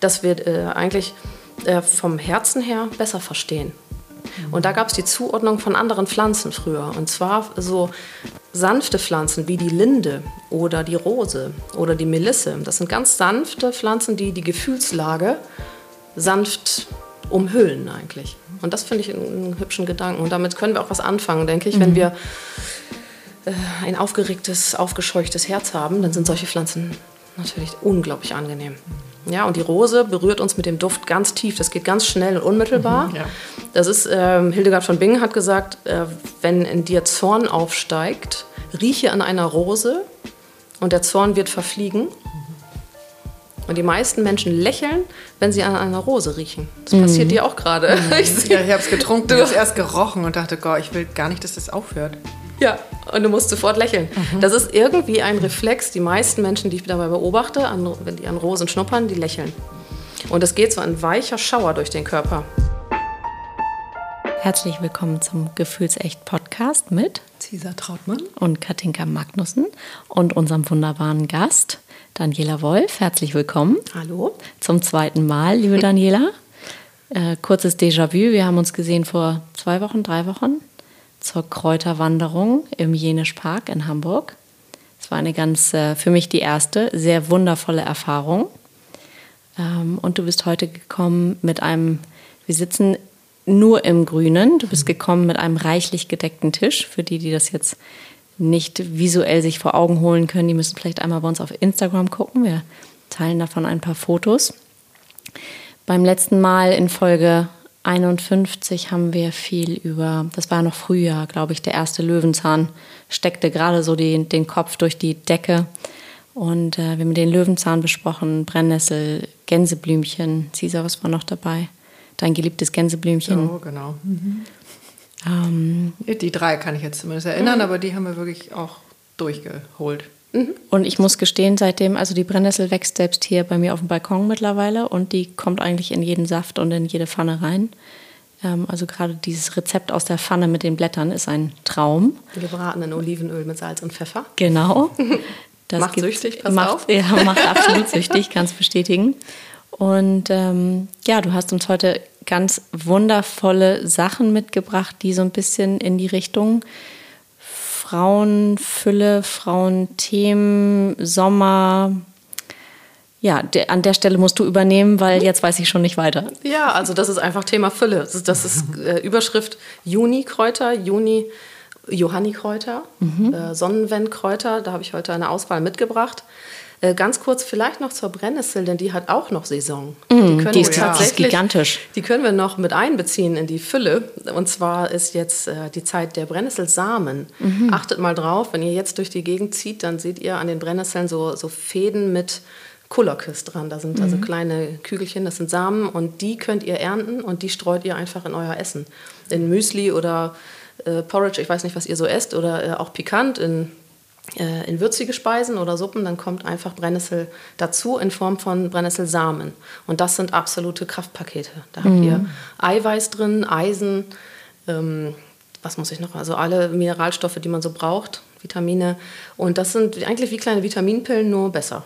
dass wir äh, eigentlich äh, vom Herzen her besser verstehen. Und da gab es die Zuordnung von anderen Pflanzen früher. Und zwar so sanfte Pflanzen wie die Linde oder die Rose oder die Melisse. Das sind ganz sanfte Pflanzen, die die Gefühlslage sanft umhüllen eigentlich. Und das finde ich einen, hübschen Gedanken. Und damit können wir auch was anfangen, denke ich. Mhm. Wenn wir äh, ein aufgeregtes, aufgescheuchtes Herz haben, dann sind solche Pflanzen natürlich unglaublich angenehm. Ja, und die Rose berührt uns mit dem Duft ganz tief. Das geht ganz schnell und unmittelbar. Mhm, ja. Das ist, ähm, Hildegard von Bingen hat gesagt, äh, wenn in dir Zorn aufsteigt, rieche an einer Rose und der Zorn wird verfliegen. Und die meisten Menschen lächeln, wenn sie an einer Rose riechen. Das mhm. passiert dir auch gerade. Mhm. Ich, ja, ich habe es getrunken, du hast erst gerochen und dachte, Gott, ich will gar nicht, dass das aufhört. Ja, und du musst sofort lächeln. Mhm. Das ist irgendwie ein Reflex. Die meisten Menschen, die ich dabei beobachte, an, wenn die an Rosen schnuppern, die lächeln. Und es geht so ein weicher Schauer durch den Körper. Herzlich willkommen zum Gefühlsecht Podcast mit Cesar Trautmann und Katinka Magnussen und unserem wunderbaren Gast Daniela Wolf. Herzlich willkommen. Hallo. Zum zweiten Mal, liebe Daniela. Äh, kurzes Déjà-vu. Wir haben uns gesehen vor zwei Wochen, drei Wochen zur Kräuterwanderung im Jenisch Park in Hamburg. Es war eine ganz, äh, für mich die erste, sehr wundervolle Erfahrung. Ähm, und du bist heute gekommen mit einem, wir sitzen nur im Grünen. Du bist gekommen mit einem reichlich gedeckten Tisch. Für die, die das jetzt nicht visuell sich vor Augen holen können, die müssen vielleicht einmal bei uns auf Instagram gucken. Wir teilen davon ein paar Fotos. Beim letzten Mal in Folge 51 haben wir viel über, das war noch Frühjahr, glaube ich, der erste Löwenzahn steckte gerade so die, den Kopf durch die Decke. Und äh, wir haben den Löwenzahn besprochen, Brennnessel, Gänseblümchen. Cesar, was war noch dabei? Dein geliebtes Gänseblümchen. Oh, genau. Mhm. Ähm, die drei kann ich jetzt zumindest erinnern, mhm. aber die haben wir wirklich auch durchgeholt. Mhm. Und ich muss gestehen, seitdem, also die Brennnessel wächst selbst hier bei mir auf dem Balkon mittlerweile und die kommt eigentlich in jeden Saft und in jede Pfanne rein. Ähm, also gerade dieses Rezept aus der Pfanne mit den Blättern ist ein Traum. Gebratenen Olivenöl mit Salz und Pfeffer. Genau. Das macht süchtig, pass macht, auf. Ja, macht absolut süchtig, kann es bestätigen. Und ähm, ja, du hast uns heute ganz wundervolle Sachen mitgebracht, die so ein bisschen in die Richtung Frauenfülle, Frauenthemen, Sommer. Ja, de, an der Stelle musst du übernehmen, weil jetzt weiß ich schon nicht weiter. Ja, also das ist einfach Thema Fülle. Das ist, das ist äh, Überschrift Juni-Kräuter, Juni Johannikräuter, mhm. äh, Sonnenwendkräuter. Da habe ich heute eine Auswahl mitgebracht. Äh, ganz kurz vielleicht noch zur Brennnessel, denn die hat auch noch Saison. Mm, die, die ist tatsächlich gigantisch. Die können wir noch mit einbeziehen in die Fülle. Und zwar ist jetzt äh, die Zeit der Brennnesselsamen. Mhm. Achtet mal drauf, wenn ihr jetzt durch die Gegend zieht, dann seht ihr an den Brennnesseln so, so Fäden mit Kullerküss dran. Da sind also mhm. also kleine Kügelchen, das sind Samen und die könnt ihr ernten und die streut ihr einfach in euer Essen. In Müsli oder äh, Porridge, ich weiß nicht, was ihr so esst, oder äh, auch pikant in in würzige Speisen oder Suppen, dann kommt einfach Brennnessel dazu in Form von Brennnesselsamen. Und das sind absolute Kraftpakete. Da habt ihr mhm. Eiweiß drin, Eisen, ähm, was muss ich noch? Also alle Mineralstoffe, die man so braucht, Vitamine. Und das sind eigentlich wie kleine Vitaminpillen, nur besser.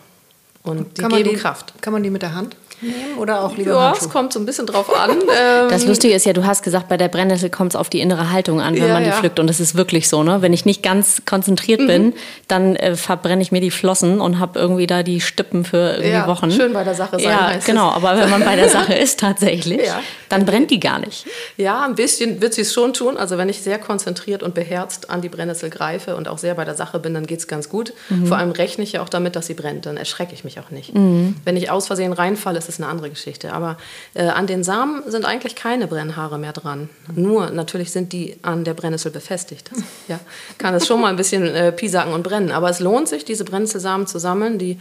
Und die geben die, Kraft. Kann man die mit der Hand? Nehmen oder auch lieber Ja, es kommt so ein bisschen drauf an. das Lustige ist ja, du hast gesagt, bei der Brennnessel kommt es auf die innere Haltung an, wenn ja, man die ja. pflückt. Und das ist wirklich so. Ne? Wenn ich nicht ganz konzentriert mhm. bin, dann äh, verbrenne ich mir die Flossen und habe irgendwie da die Stippen für irgendwie ja, Wochen. Schön bei der Sache sein. Ja, genau. Es. Aber wenn man bei der Sache ist tatsächlich, dann brennt die gar nicht. Ja, ein bisschen wird sie es schon tun. Also wenn ich sehr konzentriert und beherzt an die Brennnessel greife und auch sehr bei der Sache bin, dann geht es ganz gut. Mhm. Vor allem rechne ich ja auch damit, dass sie brennt. Dann erschrecke ich mich auch nicht. Mhm. Wenn ich aus Versehen reinfalle, ist es eine andere Geschichte. Aber äh, an den Samen sind eigentlich keine Brennhaare mehr dran. Nur natürlich sind die an der Brennnessel befestigt. Ja, kann es schon mal ein bisschen äh, piesacken und brennen. Aber es lohnt sich, diese Brennnesselsamen zu sammeln. Die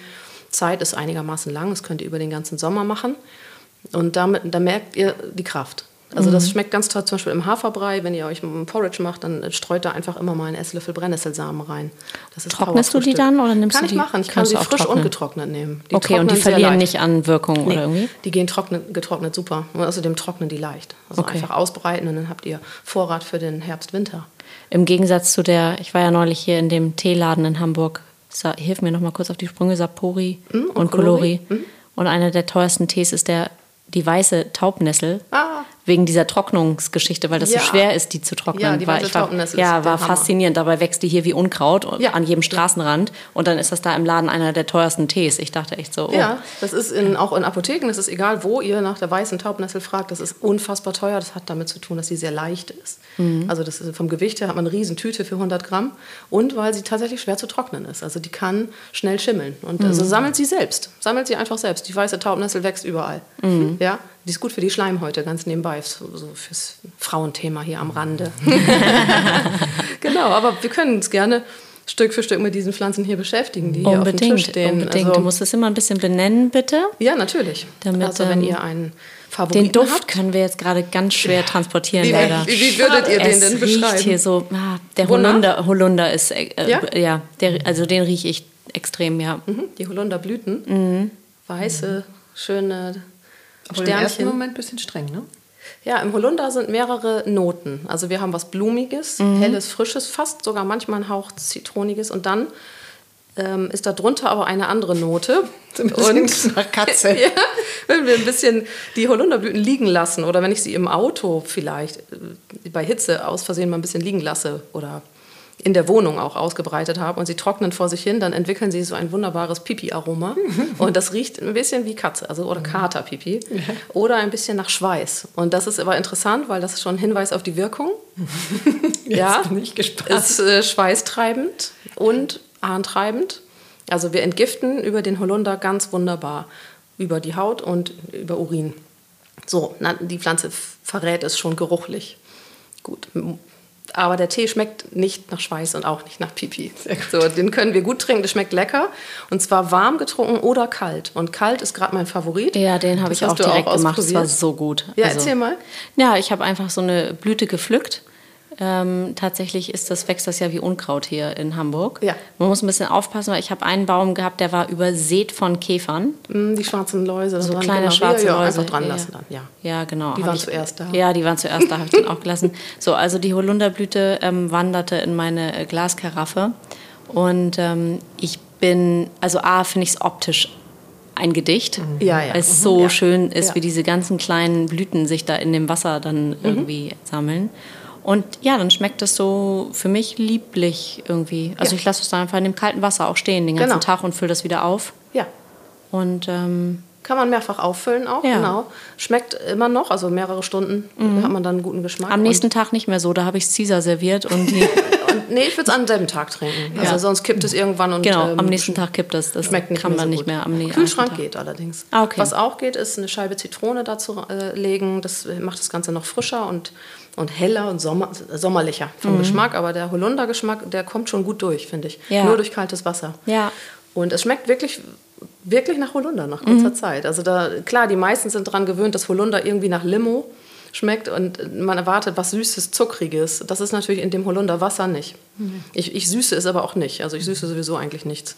Zeit ist einigermaßen lang. Das könnt ihr über den ganzen Sommer machen. Und damit, da merkt ihr die Kraft. Also das mhm. schmeckt ganz toll, zum Beispiel im Haferbrei, wenn ihr euch ein Porridge macht, dann streut da einfach immer mal einen Esslöffel Brennnesselsamen rein. Trocknest du die dann oder nimmst kann du die? Kann ich machen, ich kann sie frisch trocknen? und getrocknet nehmen. Die okay, und die verlieren nicht an Wirkung nee, oder irgendwie? Die gehen trocknet, getrocknet super und außerdem trocknen die leicht. Also okay. einfach ausbreiten und dann habt ihr Vorrat für den Herbst, Winter. Im Gegensatz zu der, ich war ja neulich hier in dem Teeladen in Hamburg, hilf mir noch mal kurz auf die Sprünge, Sapori mhm, und, und Colori. Mhm. Und einer der teuersten Tees ist der die weiße Taubnessel. Ah. Wegen dieser Trocknungsgeschichte, weil das Ja. so schwer ist, die zu trocknen. Ja, die war, weiße ich war, Taubnessel ja, war faszinierend. Dabei wächst die hier wie Unkraut Ja. an jedem Straßenrand. Und dann ist das da im Laden einer der teuersten Tees. Ich dachte echt so, oh. Ja, das ist in, auch in Apotheken, das ist egal, wo ihr nach der weißen Taubnessel fragt, das ist unfassbar teuer. Das hat damit zu tun, dass sie sehr leicht ist. Mhm. Also das ist, vom Gewicht her hat man eine riesen Tüte für 100 Gramm und weil sie tatsächlich schwer zu trocknen ist. Also die kann schnell schimmeln. Und Mhm. also sammelt sie selbst. Sammelt sie einfach selbst. Die weiße Taubnessel wächst überall. Mhm. Ja, die ist gut für die Schleimhäute, ganz nebenbei, so, so fürs Frauenthema hier am Rande. genau, aber wir können uns gerne Stück für Stück mit diesen Pflanzen hier beschäftigen, die hier auf dem Tisch Unbedingt, stehen. unbedingt. Also- du musst es immer ein bisschen benennen, bitte. ja, natürlich. Damit, also wenn ähm, ihr einen Favoriten Den Duft habt. können wir jetzt gerade ganz schwer transportieren, Wie- leider. wie- wie würdet ihr den es denn riecht beschreiben? hier so, ah, der Wonach? Holunder, Holunder ist, äh, Ja? ja, der, also den rieche ich extrem, ja. Mhm, die Holunderblüten. Mhm. Weiße, schöne Aber im ersten Sternchen. Moment ein bisschen streng, ne? Ja, im Holunder sind mehrere Noten. Also wir haben was Blumiges, Mhm. helles, frisches, fast sogar manchmal ein Hauch Zitroniges. Und dann ähm, ist da drunter aber eine andere Note. Bisschen nach Katze. ja, wenn wir ein bisschen die Holunderblüten liegen lassen oder wenn ich sie im Auto vielleicht äh, bei Hitze aus Versehen mal ein bisschen liegen lasse oder in der Wohnung auch ausgebreitet habe und sie trocknen vor sich hin, dann entwickeln sie so ein wunderbares Pipi-Aroma. und das riecht ein bisschen wie Katze, also oder Katerpipi. Oder ein bisschen nach Schweiß. Und das ist aber interessant, weil das ist schon ein Hinweis auf die Wirkung. ja, bin ich gespannt. ist äh, schweißtreibend und harntreibend. Also wir entgiften über den Holunder ganz wunderbar. Über die Haut und über Urin. So, na, die Pflanze verrät es schon geruchlich. Gut. Aber der Tee schmeckt nicht nach Schweiß und auch nicht nach Pipi. So, den können wir gut trinken, das schmeckt lecker. Und zwar warm getrunken oder kalt. Und kalt ist gerade mein Favorit. Ja, den habe ich auch direkt gemacht. Das war so gut. Ja, Also- erzähl mal. Ja, ich habe einfach so eine Blüte gepflückt. Ähm, tatsächlich ist das, wächst das ja wie Unkraut hier in Hamburg. Ja. Man muss ein bisschen aufpassen, weil ich habe einen Baum gehabt, der war übersät von Käfern. Mm, Die schwarzen Läuse. So kleine genau. schwarze ja, ja, Läuse. Einfach dran lassen ja. dann, ja. Ja, genau. Die Hab waren ich, zuerst da. Ja, die waren zuerst da, habe ich dann auch gelassen. So, also die Holunderblüte ähm, wanderte in meine äh, Glaskaraffe. Und ähm, ich bin, also A, finde ich es optisch ein Gedicht. Ja, ja. Weil es Mhm, so ja. schön ist, wie diese ganzen kleinen Blüten sich da in dem Wasser dann irgendwie sammeln. Und ja, dann schmeckt es so für mich lieblich irgendwie. Also Ja. ich lasse es dann einfach in dem kalten Wasser auch stehen den ganzen Genau. Tag und fülle das wieder auf. Ja. Und ähm, Kann man mehrfach auffüllen auch, Ja. genau. Schmeckt immer noch, also mehrere Stunden hat man dann einen guten Geschmack. am nächsten Tag nicht mehr so, da habe ich Caesar serviert und und, nee, ich würde es an selben Tag trinken. Also Ja. sonst kippt es irgendwann und genau, ähm, am nächsten Tag kippt es. Das schmeckt nicht kann mehr man so nicht mehr am nächsten Kühlschrank Tag. geht allerdings. Ah, okay. Was auch geht, ist eine Scheibe Zitrone dazu äh, legen. Das macht das Ganze noch frischer und, und heller und sommer, sommerlicher vom Geschmack. Aber der Holundergeschmack, der kommt schon gut durch, finde ich. Mhm. Ja. Nur durch kaltes Wasser. Ja. Und es schmeckt wirklich, wirklich nach Holunder nach kurzer Mhm. Zeit. Also da, klar, die meisten sind daran gewöhnt, dass Holunder irgendwie nach Limo schmeckt und man erwartet was Süßes, Zuckriges. Das ist natürlich in dem Holunderwasser nicht. Mhm. Ich, ich süße es aber auch nicht. Also ich süße sowieso eigentlich nichts.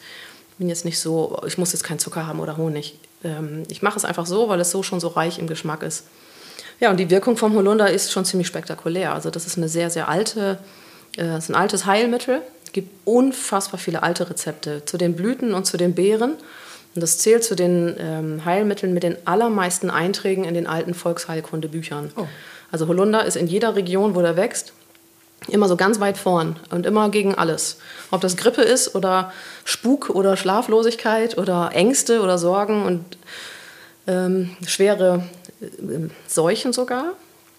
Bin jetzt nicht so, ich muss jetzt keinen Zucker haben oder Honig. Ähm, ich mache es einfach so, weil es so schon so reich im Geschmack ist. Ja, und die Wirkung vom Holunder ist schon ziemlich spektakulär. Also das ist eine sehr, sehr alte, äh, ist ein altes Heilmittel. Es gibt unfassbar viele alte Rezepte zu den Blüten und zu den Beeren. Und das zählt zu den ähm, Heilmitteln mit den allermeisten Einträgen in den alten Volksheilkundebüchern. Oh. Also Holunder ist in jeder Region, wo der wächst, immer so ganz weit vorn und immer gegen alles. Ob das Grippe ist oder Spuk oder Schlaflosigkeit oder Ängste oder Sorgen und ähm, schwere Seuchen sogar.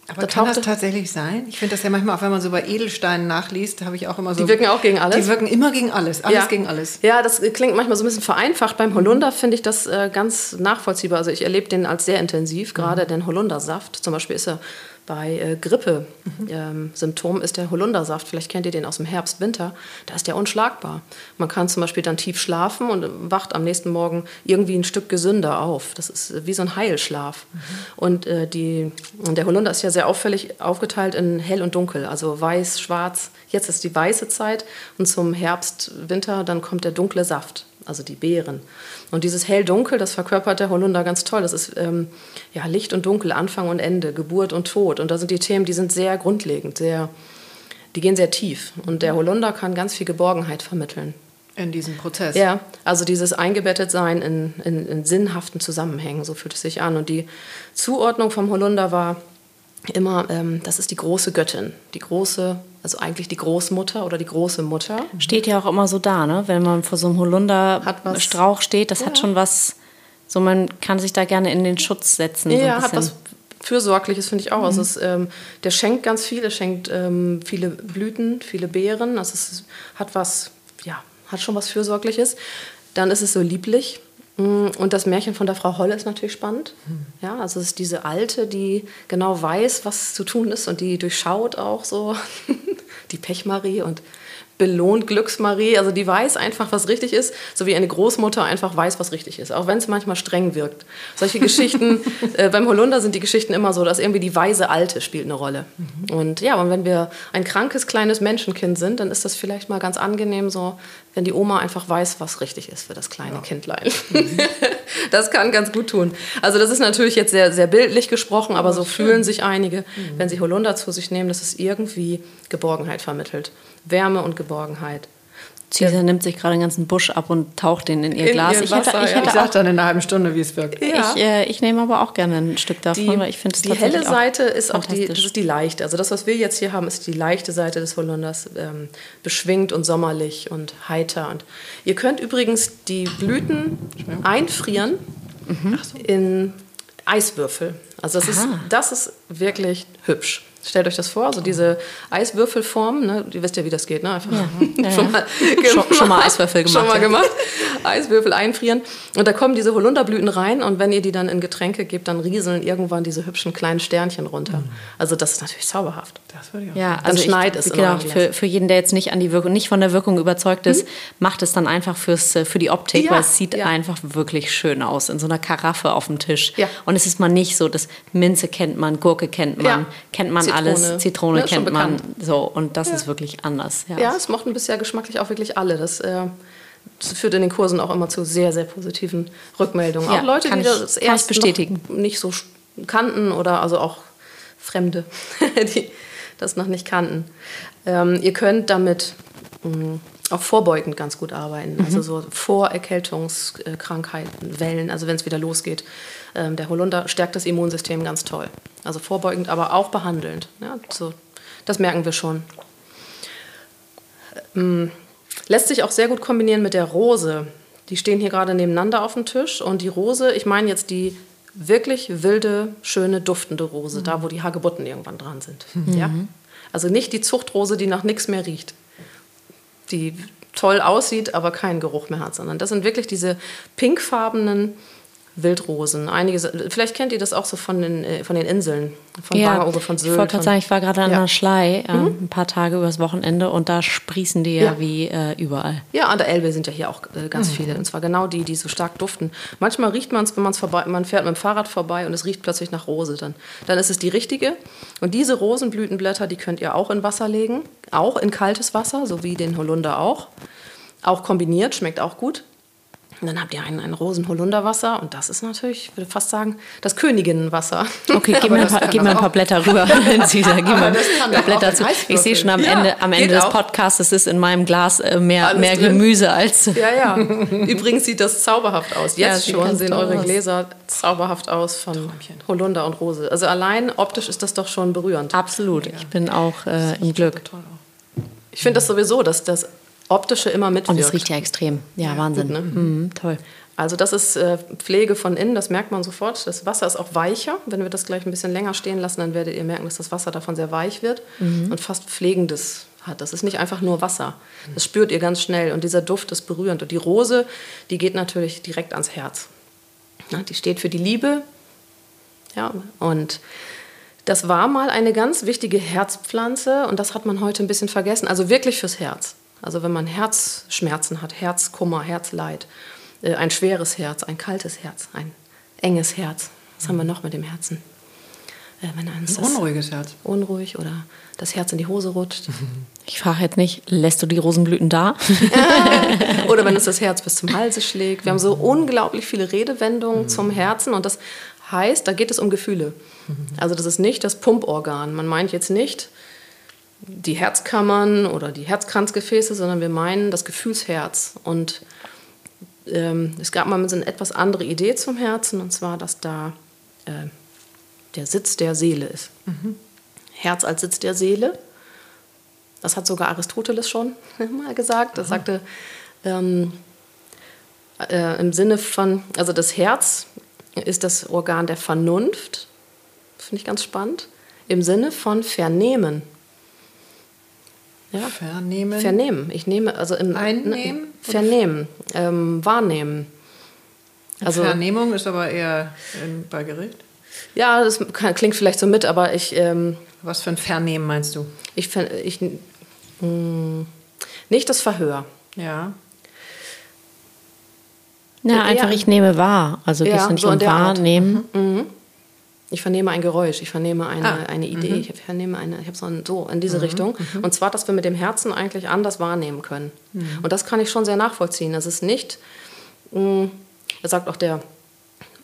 Aber Da kann das tatsächlich sein? Ich finde das ja manchmal, auch wenn man so bei Edelsteinen nachliest, habe ich auch immer so. Die wirken auch gegen alles? Die wirken immer gegen alles. Alles gegen alles. Ja, das klingt manchmal so ein bisschen vereinfacht. Beim Holunder finde ich das äh, ganz nachvollziehbar. Also ich erlebe den als sehr intensiv, gerade den Holundersaft. Zum Beispiel ist er bei äh, Grippe-Symptomen ist der Holundersaft, vielleicht kennt ihr den aus dem Herbst, Winter, da ist der unschlagbar. Man kann zum Beispiel dann tief schlafen und wacht am nächsten Morgen irgendwie ein Stück gesünder auf. Das ist wie so ein Heilschlaf. Und äh, die, und der Holunder ist ja sehr auffällig aufgeteilt in hell und dunkel, also weiß, schwarz. Jetzt ist die weiße Zeit und zum Herbst, Winter, dann kommt der dunkle Saft, also die Beeren. Und dieses hell-dunkel, das verkörpert der Holunder ganz toll. Das ist ähm, ja, Licht und Dunkel, Anfang und Ende, Geburt und Tod. Und da sind die Themen, die sind sehr grundlegend, sehr, die gehen sehr tief. Und der Holunder kann ganz viel Geborgenheit vermitteln. In diesem Prozess. Ja, also dieses eingebettet sein in, in, in sinnhaften Zusammenhängen, so fühlt es sich an. Und die Zuordnung vom Holunder war immer, ähm, das ist die große Göttin, die große, also eigentlich die Großmutter oder die große Mutter. Steht ja auch immer so da, ne? wenn man vor so einem Hat Holunder-Strauch steht, das hat schon was, so man kann sich da gerne in den Schutz setzen. so Ja, hat bisschen. was Fürsorgliches, finde ich auch. Also es, ähm, der schenkt ganz viel, er schenkt ähm, viele Blüten, viele Beeren. Also es hat was, ja, hat schon was Fürsorgliches. Dann ist es so lieblich. Mm, Und das Märchen von der Frau Holle ist natürlich spannend. Ja, also es ist diese Alte, die genau weiß, was zu tun ist und die durchschaut auch so die Pechmarie und belohnt Glücksmarie. Also die weiß einfach, was richtig ist, so wie eine Großmutter einfach weiß, was richtig ist, auch wenn es manchmal streng wirkt. Solche Geschichten, äh, beim Holunder sind die Geschichten immer so, dass irgendwie die weise Alte spielt eine Rolle. Und ja, und wenn wir ein krankes kleines Menschenkind sind, dann ist das vielleicht mal ganz angenehm so, wenn die Oma einfach weiß, was richtig ist für das kleine Kindlein. das kann ganz gut tun. Also das ist natürlich jetzt sehr, sehr bildlich gesprochen, aber so fühlen sich einige, wenn sie Holunder zu sich nehmen, dass es irgendwie Geborgenheit vermittelt. Wärme und Geborgenheit. Cesar nimmt sich gerade einen ganzen Busch ab und taucht den in ihr In Glas. ihr ich hätte, Wasser, ich ja. hätte Ich auch, sag dann in einer halben Stunde, wie es wirkt. Ja. ich, äh, ich nehme aber auch gerne ein Stück davon, Die, weil ich finde es die helle auch Seite ist auch die, das ist die leichte. Also das, was wir jetzt hier haben, ist die leichte Seite des Holunders. Ähm, beschwingt und sommerlich und heiter. Und ihr könnt übrigens die Blüten einfrieren Mhm. in Eiswürfel. Also das ist, das ist wirklich hübsch. Stellt euch das vor, so diese Eiswürfelform, ne? ihr wisst ja, wie das geht, ne? Einfach Ja. Ja, schon, ja. mal Schon- schon mal Eiswürfel gemacht, Schon mal gemacht. Eiswürfel einfrieren. Und da kommen diese Holunderblüten rein und wenn ihr die dann in Getränke gebt, dann rieseln irgendwann diese hübschen kleinen Sternchen runter. Also das ist natürlich zauberhaft. Das würde ich auch. Ja, Dann also schneid ich, es genau, für, für jeden, der jetzt nicht an die Wirkung, nicht von der Wirkung überzeugt ist, macht es dann einfach fürs, äh, für die Optik, Ja, weil es sieht ja. einfach wirklich schön aus in so einer Karaffe auf dem Tisch. Ja. Und es ist mal nicht so, dass Minze kennt man, Gurke kennt man, Ja. kennt man. Alles, Zitrone Ne, kennt man, so und das ist wirklich anders. Ja. Ja, es mochten bisher geschmacklich auch wirklich alle. Das, äh, das führt in den Kursen auch immer zu sehr, sehr positiven Rückmeldungen. Ja, auch Leute, die ich- das erst bestätigen. Nicht so kannten oder also auch Fremde, die das noch nicht kannten. Ähm, ihr könnt damit mh, auch vorbeugend ganz gut arbeiten. Also so Vorerkältungskrankheiten, Wellen, also wenn es wieder losgeht. Ähm, der Holunder stärkt das Immunsystem ganz toll. Also vorbeugend, aber auch behandelnd. Ja, so, das merken wir schon. Ähm, lässt sich auch sehr gut kombinieren mit der Rose. Die stehen hier gerade nebeneinander auf dem Tisch. Und die Rose, ich meine jetzt die wirklich wilde, schöne, duftende Rose, da wo die Hagebutten irgendwann dran sind. Ja? Also nicht die Zuchtrose, die nach nichts mehr riecht. Die toll aussieht, aber keinen Geruch mehr hat, sondern das sind wirklich diese pinkfarbenen Wildrosen. Einige, vielleicht kennt ihr das auch so von den, äh, von den Inseln, von Ja, Wangerooge, von ich Sylt. wollte gerade sagen, ich war gerade an Ja. Mhm. der Schlei ähm, ein paar Tage übers Wochenende und da sprießen die ja, Ja. wie äh, überall. Ja, an der Elbe sind ja hier auch äh, ganz viele. Und zwar genau die, die so stark duften. Manchmal riecht man es, wenn man's vorbei, man fährt mit dem Fahrrad vorbei und es riecht plötzlich nach Rose. Dann, dann ist es die richtige. Und diese Rosenblütenblätter, die könnt ihr auch in Wasser legen. Auch in kaltes Wasser, so wie den Holunder auch. Auch kombiniert, schmeckt auch gut. Und dann habt ihr ein, ein Rosen-Holunderwasser und das ist natürlich, ich würde fast sagen, das Königinnenwasser. Okay, gib mir ein paar, gib ein paar. Blätter rüber, Cesar. Gib mir ein paar Blätter zu. Ich sehe schon am Ja, Ende, am Ende des. Podcasts, es ist in meinem Glas äh, mehr, Alles mehr drin. Gemüse als. Ja, ja. Übrigens sieht das zauberhaft aus. Ja, Jetzt sieht schon sehen eure aus. Gläser zauberhaft aus von Holunder und Rose. Also allein optisch ist das doch schon berührend. Absolut. Ich bin auch äh, im Glück. Ich finde das sowieso, dass das Optische immer mitwirkt. Und es riecht ja extrem. Ja, Wahnsinn. gut, ne? mhm, toll. Also das ist äh, Pflege von innen, das merkt man sofort. Das Wasser ist auch weicher. Wenn wir das gleich ein bisschen länger stehen lassen, dann werdet ihr merken, dass das Wasser davon sehr weich wird und fast Pflegendes hat. Das ist nicht einfach nur Wasser. Das spürt ihr ganz schnell. Und dieser Duft ist berührend. Und die Rose, die geht natürlich direkt ans Herz. Ja, die steht für die Liebe. Ja, und das war mal eine ganz wichtige Herzpflanze und das hat man heute ein bisschen vergessen. Also wirklich fürs Herz. Also wenn man Herzschmerzen hat, Herzkummer, Herzleid, äh, ein schweres Herz, ein kaltes Herz, ein enges Herz. Was haben wir noch mit dem Herzen? Äh, wenn eins Ein das unruhiges Herz. unruhig oder das Herz in die Hose rutscht. Ich frage jetzt nicht, lässt du die Rosenblüten da? Oder wenn uns das Herz bis zum Halse schlägt. Wir haben so unglaublich viele Redewendungen zum Herzen und das heißt, da geht es um Gefühle. Also das ist nicht das Pumporgan. Man meint jetzt nicht, die Herzkammern oder die Herzkranzgefäße, sondern wir meinen das Gefühlsherz. Und ähm, es gab mal so eine etwas andere Idee zum Herzen, und zwar, dass da äh, der Sitz der Seele ist. Mhm. Herz als Sitz der Seele. Das hat sogar Aristoteles schon mal gesagt. Er sagte ähm, äh, im Sinne von, also das Herz ist das Organ der Vernunft, finde ich ganz spannend, im Sinne von Vernehmen. Ja. Vernehmen. Vernehmen. Ich nehme, also im Einnehmen? Ne, vernehmen, ähm, wahrnehmen. Also, Vernehmung ist aber eher in, bei Gericht? Ja, das kann, klingt vielleicht so mit, aber ich. Ähm, Was für ein Vernehmen meinst du? Ich, ich mh, hm, nicht das Verhör. Ja. Ja, einfach ich nehme wahr. Also ja, nicht so um wahrnehmen. Mhm. Mhm. Ich vernehme ein Geräusch, ich vernehme eine, ah. eine Idee, mhm. ich vernehme eine, ich habe so, ein, so in diese mhm. Richtung. Mhm. Und zwar, dass wir mit dem Herzen eigentlich anders wahrnehmen können. Mhm. Und das kann ich schon sehr nachvollziehen. Das ist nicht, mh, er sagt auch der,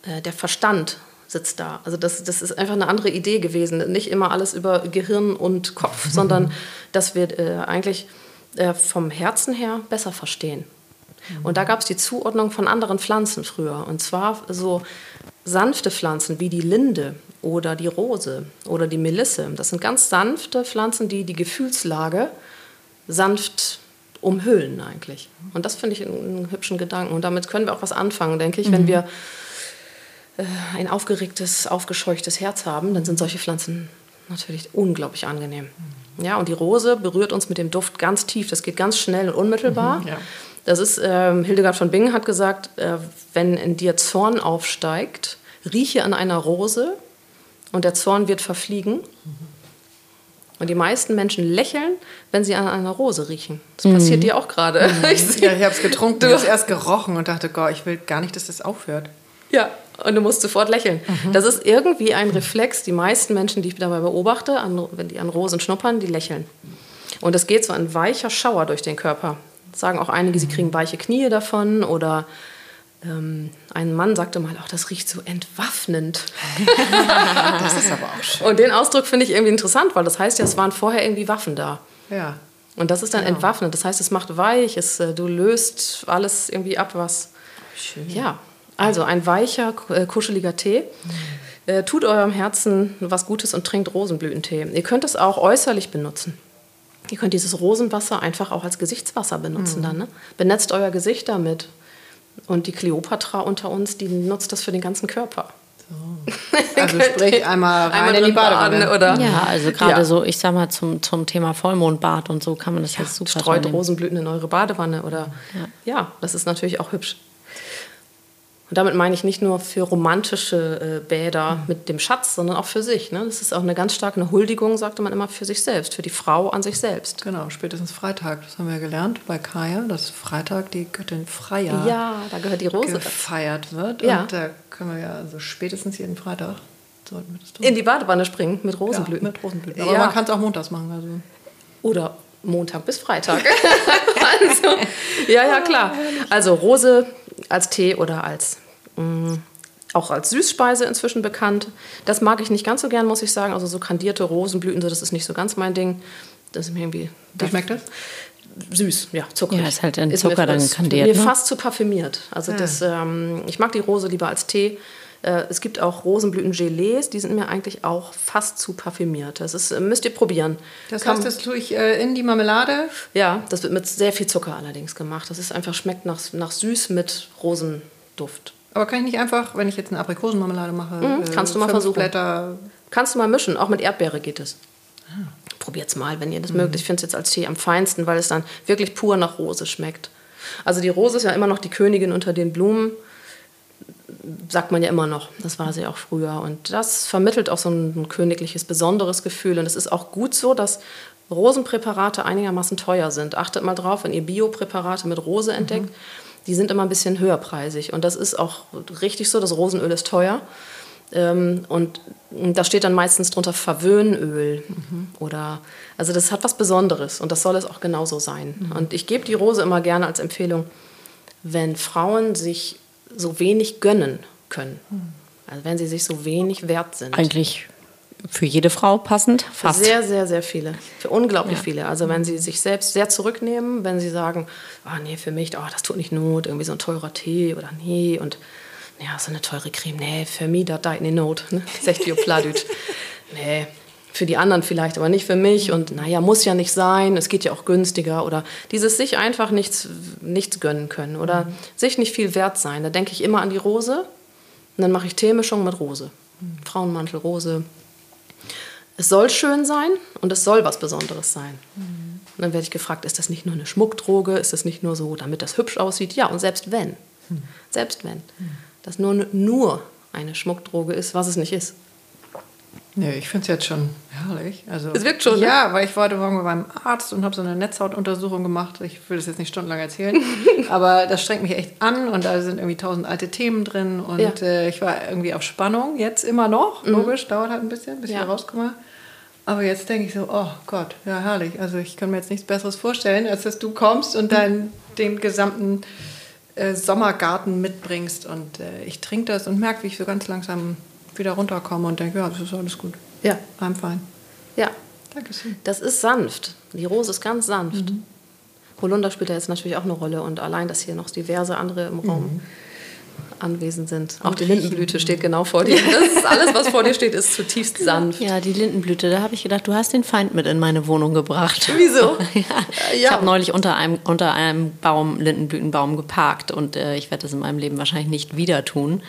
äh, der Verstand sitzt da. Also das, das ist einfach eine andere Idee gewesen. Nicht immer alles über Gehirn und Kopf, sondern dass wir äh, eigentlich äh, vom Herzen her besser verstehen. Und da gab es die Zuordnung von anderen Pflanzen früher. Und zwar so sanfte Pflanzen wie die Linde oder die Rose oder die Melisse. Das sind ganz sanfte Pflanzen, die die Gefühlslage sanft umhüllen eigentlich. Und das finde ich einen, hübschen Gedanken. Und damit können wir auch was anfangen, denke ich. Mhm. Wenn wir äh, ein aufgeregtes, aufgescheuchtes Herz haben, dann sind solche Pflanzen natürlich unglaublich angenehm. Ja, und die Rose berührt uns mit dem Duft ganz tief. Das geht ganz schnell und unmittelbar. Mhm, ja. Das ist, ähm, Hildegard von Bingen hat gesagt, äh, wenn in dir Zorn aufsteigt, rieche an einer Rose und der Zorn wird verfliegen. Und die meisten Menschen lächeln, wenn sie an einer Rose riechen. Das mhm. passiert dir auch gerade. Mhm. Ich, ja, ich habe es getrunken, du hast erst gerochen und dachte, Gott, ich will gar nicht, dass das aufhört. Ja, und du musst sofort lächeln. Mhm. Das ist irgendwie ein Reflex. Die meisten Menschen, die ich dabei beobachte, an, wenn die an Rosen schnuppern, die lächeln. Und es geht so ein weicher Schauer durch den Körper sagen auch einige, sie kriegen weiche Knie davon oder ähm, ein Mann sagte mal, ach, das riecht so entwaffnend. das ist aber auch schön. Und den Ausdruck finde ich irgendwie interessant, weil das heißt ja, es waren vorher irgendwie Waffen da. Ja. Und das ist dann genau. entwaffnend. Das heißt, es macht weich, es, äh, du löst alles irgendwie ab, was. Schön. Ja. Also ein weicher, äh, kuscheliger Tee. Mhm. Äh, tut eurem Herzen was Gutes und trinkt Rosenblütentee. Ihr könnt es auch äußerlich benutzen. Ihr könnt dieses Rosenwasser einfach auch als Gesichtswasser benutzen mhm. dann. Ne? Benetzt euer Gesicht damit. Und die Kleopatra unter uns, die nutzt das für den ganzen Körper. So. Also sprich einmal rein einmal in die Badewanne. oder? Ja, also gerade ja. so, ich sag mal, zum, zum Thema Vollmondbad und so kann man das ja, jetzt super Streut Rosenblüten in eure Badewanne oder ja. ja, das ist natürlich auch hübsch. Und damit meine ich nicht nur für romantische äh, Bäder mhm. mit dem Schatz, sondern auch für sich. Ne? Das ist auch eine ganz starke eine Huldigung, sagte man immer, für sich selbst, für die Frau an sich selbst. Genau, spätestens Freitag, das haben wir ja gelernt bei Kaya, dass Freitag die Göttin Freya ja, da gehört die Rose gefeiert wird. Ja. Und da können wir ja also spätestens jeden Freitag sollten wir das tun. In die Badewanne springen mit Rosenblüten. Ja, mit Rosenblüten. Aber ja. man kann es auch montags machen. Also. Oder Montag bis Freitag. also, ja, ja, klar. Also Rose als Tee oder als mh, mm, auch als Süßspeise inzwischen bekannt. Das mag ich nicht ganz so gern, muss ich sagen. Also so kandierte Rosenblüten, so, das ist nicht so ganz mein Ding. Das ist mir irgendwie. Wie schmeckt das? Süß, ja, zuckrig. Ja, ist halt ein Zucker dann kandiert. Mir ne? fast zu parfümiert. Also ja. das, ähm, ich mag die Rose lieber als Tee. Äh, es gibt auch Rosenblüten-Gelees, die sind mir eigentlich auch fast zu parfümiert. Das ist, äh, müsst ihr probieren. Das heißt, das tue ich äh, in die Marmelade? Ja, das wird mit sehr viel Zucker allerdings gemacht. Das ist einfach, schmeckt nach, nach süß mit Rosenduft. Aber kann ich nicht einfach, wenn ich jetzt eine Aprikosenmarmelade mache, mhm, kannst du mal versuchen. Blätter kannst du mal mischen, auch mit Erdbeere geht es. Ah. Probiert's mal, wenn ihr das mhm. mögt. Ich finde es jetzt als Tee am feinsten, weil es dann wirklich pur nach Rose schmeckt. Also die Rose ist ja immer noch die Königin unter den Blumen, sagt man ja immer noch. Das war sie auch früher. Und das vermittelt auch so ein, königliches, besonderes Gefühl. Und es ist auch gut so, dass Rosenpräparate einigermaßen teuer sind. Achtet mal drauf, wenn ihr Biopräparate mit Rose entdeckt. Mhm die sind immer ein bisschen höherpreisig. Und das ist auch richtig so, das Rosenöl ist teuer. Ähm, und da steht dann meistens drunter Verwöhnöl mhm. oder also das hat was Besonderes und das soll es auch genauso sein. Mhm. Und ich gebe die Rose immer gerne als Empfehlung, wenn Frauen sich so wenig gönnen können, mhm. also wenn sie sich so wenig wert sind. Eigentlich für jede Frau passend, fast. Sehr, sehr, sehr viele. Für unglaublich ja. viele. Also wenn sie sich selbst sehr zurücknehmen, wenn sie sagen, ah oh, nee, für mich, oh, das tut nicht Not, irgendwie so ein teurer Tee oder nee und ja, so eine teure Creme, nee, für mich, das tut nicht Not. Ne? Sagt die Pladüt. nee, für die anderen vielleicht, aber nicht für mich. Und naja, muss ja nicht sein, es geht ja auch günstiger. Oder dieses sich einfach nichts, nichts gönnen können oder mhm. sich nicht viel wert sein. Da denke ich immer an die Rose und dann mache ich Teemischung mit Rose. Mhm. Frauenmantel, Rose. Es soll schön sein und es soll was Besonderes sein. Mhm. Und dann werde ich gefragt, ist das nicht nur eine Schmuckdroge? Ist das nicht nur so, damit das hübsch aussieht? Ja, und selbst wenn, mhm. selbst wenn, mhm. das nur, nur eine Schmuckdroge ist, was es nicht ist. Nee, ich finde es jetzt schon herrlich. Also, es wirkt schon. Ne? Ja, ne? weil ich war heute Morgen beim Arzt und habe so eine Netzhautuntersuchung gemacht. Ich will das jetzt nicht stundenlang erzählen, aber das strengt mich echt an und da sind irgendwie tausend alte Themen drin und ja. äh, ich war irgendwie auf Spannung. Jetzt immer noch, mhm. logisch, dauert halt ein bisschen, bis ja. ich rauskomme. Aber jetzt denke ich so, oh Gott, ja herrlich. Also ich kann mir jetzt nichts Besseres vorstellen, als dass du kommst und dann den gesamten äh, Sommergarten mitbringst und äh, ich trinke das und merke, wie ich so ganz langsam wieder runterkomme und denke, ja, das ist alles gut. Ja. I'm fine. Ja. Dankeschön. Das ist sanft. Die Rose ist ganz sanft. Mhm. Holunder spielt da jetzt natürlich auch eine Rolle und allein, dass hier noch diverse andere im Raum mhm. anwesend sind. Auch die Lindenblüte steht genau vor dir. Das ist alles, was vor dir steht, ist zutiefst sanft. Ja, die Lindenblüte, da habe ich gedacht, du hast den Feind mit in meine Wohnung gebracht. Wieso? ja. Ich habe neulich unter einem, unter einem Baum, Lindenblütenbaum geparkt und äh, ich werde das in meinem Leben wahrscheinlich nicht wieder tun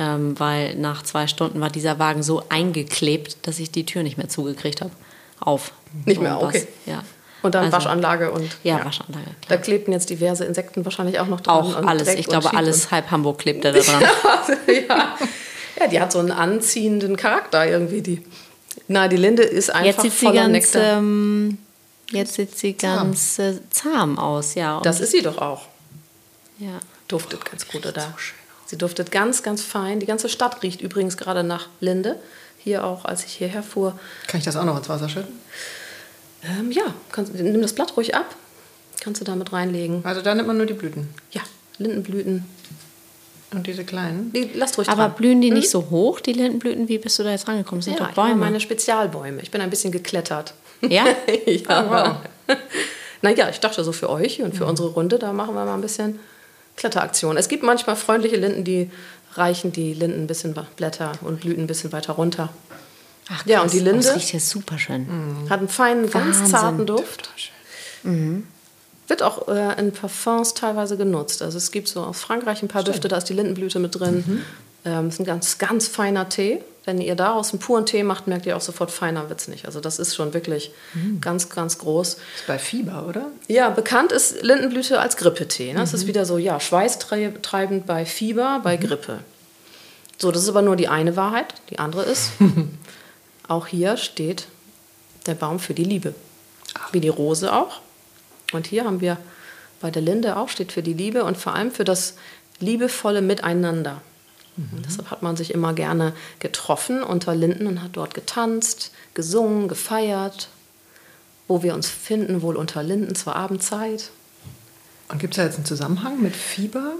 ähm, weil nach zwei Stunden war dieser Wagen so eingeklebt, dass ich die Tür nicht mehr zugekriegt habe. Auf. Nicht mehr, okay. Ja. Und dann also, Waschanlage und. Ja, ja. Waschanlage. Klar. Da klebten jetzt diverse Insekten wahrscheinlich auch noch dran. Auch alles. Ich glaube, alles halb Hamburg klebte da dran. ja. ja, die hat so einen anziehenden Charakter irgendwie. Die, na, die Linde ist einfach jetzt sieht voller sie ganz, Nektar. Ähm, jetzt sieht sie ganz zahm, äh, zahm aus, ja. Und das ist sie doch auch. Ja. Duftet ganz gut, oder? So schön. Sie duftet ganz, ganz fein. Die ganze Stadt riecht übrigens gerade nach Linde. Hier auch, als ich hierher fuhr. Kann ich das auch noch ins Wasser schütten? Ähm, ja, kannst, nimm das Blatt ruhig ab. Kannst du damit reinlegen. Also da nimmt man nur die Blüten? Ja, Lindenblüten. Und diese kleinen? Die, lasst ruhig Aber dran. blühen die hm? nicht so hoch, die Lindenblüten? Wie bist du da jetzt rangekommen? Das sind ja, doch Bäume. Ich meine Spezialbäume. Ich bin ein bisschen geklettert. Ja? ja. Oh, wow. naja, ich dachte so für euch und für mhm. unsere Runde, da machen wir mal ein bisschen Kletteraktion. Es gibt manchmal freundliche Linden, die reichen die Linden ein bisschen Blätter und Blüten ein bisschen weiter runter. Ach, krass. ja, und die Linde oh, das riecht ja super schön. Mhm. Hat einen feinen, Wahnsinn. ganz zarten Duft. Mhm. Wird auch äh, in Parfums teilweise genutzt. Also es gibt so aus Frankreich ein paar Stimmt. Düfte, da ist die Lindenblüte mit drin. Mhm. Ähm, ist ein ganz, ganz feiner Tee. Wenn ihr daraus einen puren Tee macht, merkt ihr auch sofort, feiner wird es nicht. Also das ist schon wirklich mhm. ganz, ganz groß. Ist bei Fieber, oder? Ja, bekannt ist Lindenblüte als Grippetee. Ne? Mhm. Das ist wieder so, ja, schweißtreibend bei Fieber, bei mhm. Grippe. So, das ist aber nur die eine Wahrheit. Die andere ist, auch hier steht der Baum für die Liebe. Wie die Rose auch. Und hier haben wir bei der Linde auch, steht für die Liebe und vor allem für das liebevolle Miteinander. Mhm. Deshalb hat man sich immer gerne getroffen unter Linden und hat dort getanzt, gesungen, gefeiert. Wo wir uns finden, wohl unter Linden zur Abendzeit. Und gibt es da jetzt einen Zusammenhang mit Fieber?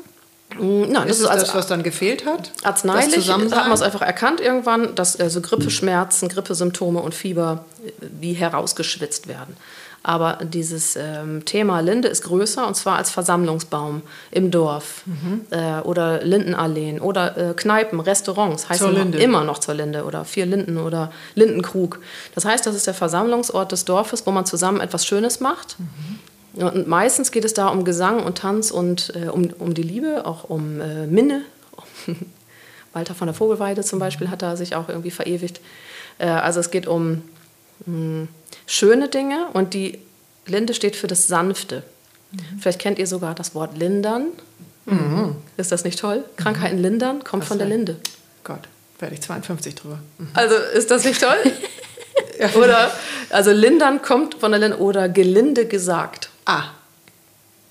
Mm, nein, ist das ist das, was dann gefehlt hat? Arzneilich hat man es einfach erkannt irgendwann, dass also Grippeschmerzen, Grippesymptome und Fieber äh, wie herausgeschwitzt werden. Aber dieses ähm, Thema Linde ist größer und zwar als Versammlungsbaum im Dorf mhm. äh, oder Lindenalleen oder äh, Kneipen, Restaurants heißen immer, immer noch zur Linde oder Vier Linden oder Lindenkrug. Das heißt, das ist der Versammlungsort des Dorfes, wo man zusammen etwas Schönes macht. Mhm. Und meistens geht es da um Gesang und Tanz und äh, um, um die Liebe, auch um äh, Minne. Walter von der Vogelweide zum Beispiel hat da sich auch irgendwie verewigt. Äh, also es geht um mh, hm, schöne Dinge und die Linde steht für das Sanfte. Mhm. Vielleicht kennt ihr sogar das Wort lindern. Mhm. Ist das nicht toll? Krankheiten mhm. lindern kommt Was von der Linde. Gott, werde ich 52 drüber. Mhm. Also ist das nicht toll? oder, also lindern kommt von der Linde oder gelinde gesagt. Ah.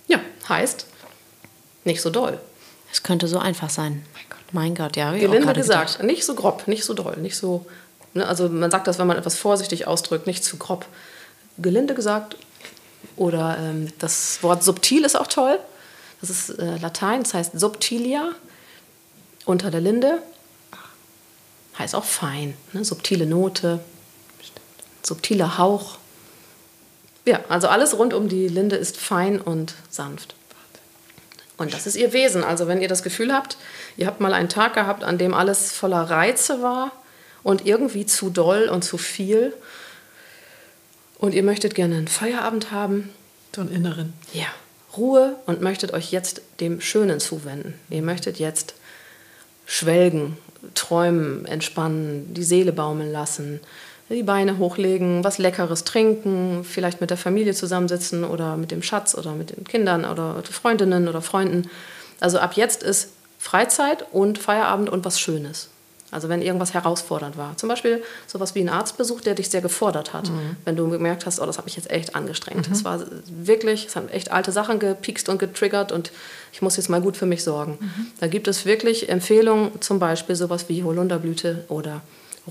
Ja, heißt nicht so doll. Es könnte so einfach sein. Mein Gott, mein Gott ja. Gelinde gesagt, gedacht. nicht so grob, nicht so doll, nicht so? Also man sagt das, wenn man etwas vorsichtig ausdrückt, nicht zu grob. Gelinde gesagt. Oder ähm, das Wort subtil ist auch toll. Das ist äh, Latein, das heißt subtilia, unter der Linde. heißt auch fein, ne? subtile Note, subtiler Hauch. Ja, also alles rund um die Linde ist fein und sanft. Und das ist ihr Wesen. Also wenn ihr das Gefühl habt, ihr habt mal einen Tag gehabt, an dem alles voller Reize war und irgendwie zu doll und zu viel und ihr möchtet gerne einen Feierabend haben. So einen inneren. Ja, Ruhe und möchtet euch jetzt dem Schönen zuwenden. Ihr möchtet jetzt schwelgen, träumen, entspannen, die Seele baumeln lassen, die Beine hochlegen, was Leckeres trinken, vielleicht mit der Familie zusammensitzen oder mit dem Schatz oder mit den Kindern oder Freundinnen oder Freunden. Also ab jetzt ist Freizeit und Feierabend und was Schönes. Also wenn irgendwas herausfordernd war. Zum Beispiel sowas wie ein Arztbesuch, der dich sehr gefordert hat. Mhm. Wenn du gemerkt hast, oh, das hat mich jetzt echt angestrengt. Es mhm. war wirklich, es haben echt alte Sachen gepikst und getriggert und ich muss jetzt mal gut für mich sorgen. Mhm. Da gibt es wirklich Empfehlungen, zum Beispiel sowas wie Holunderblüte oder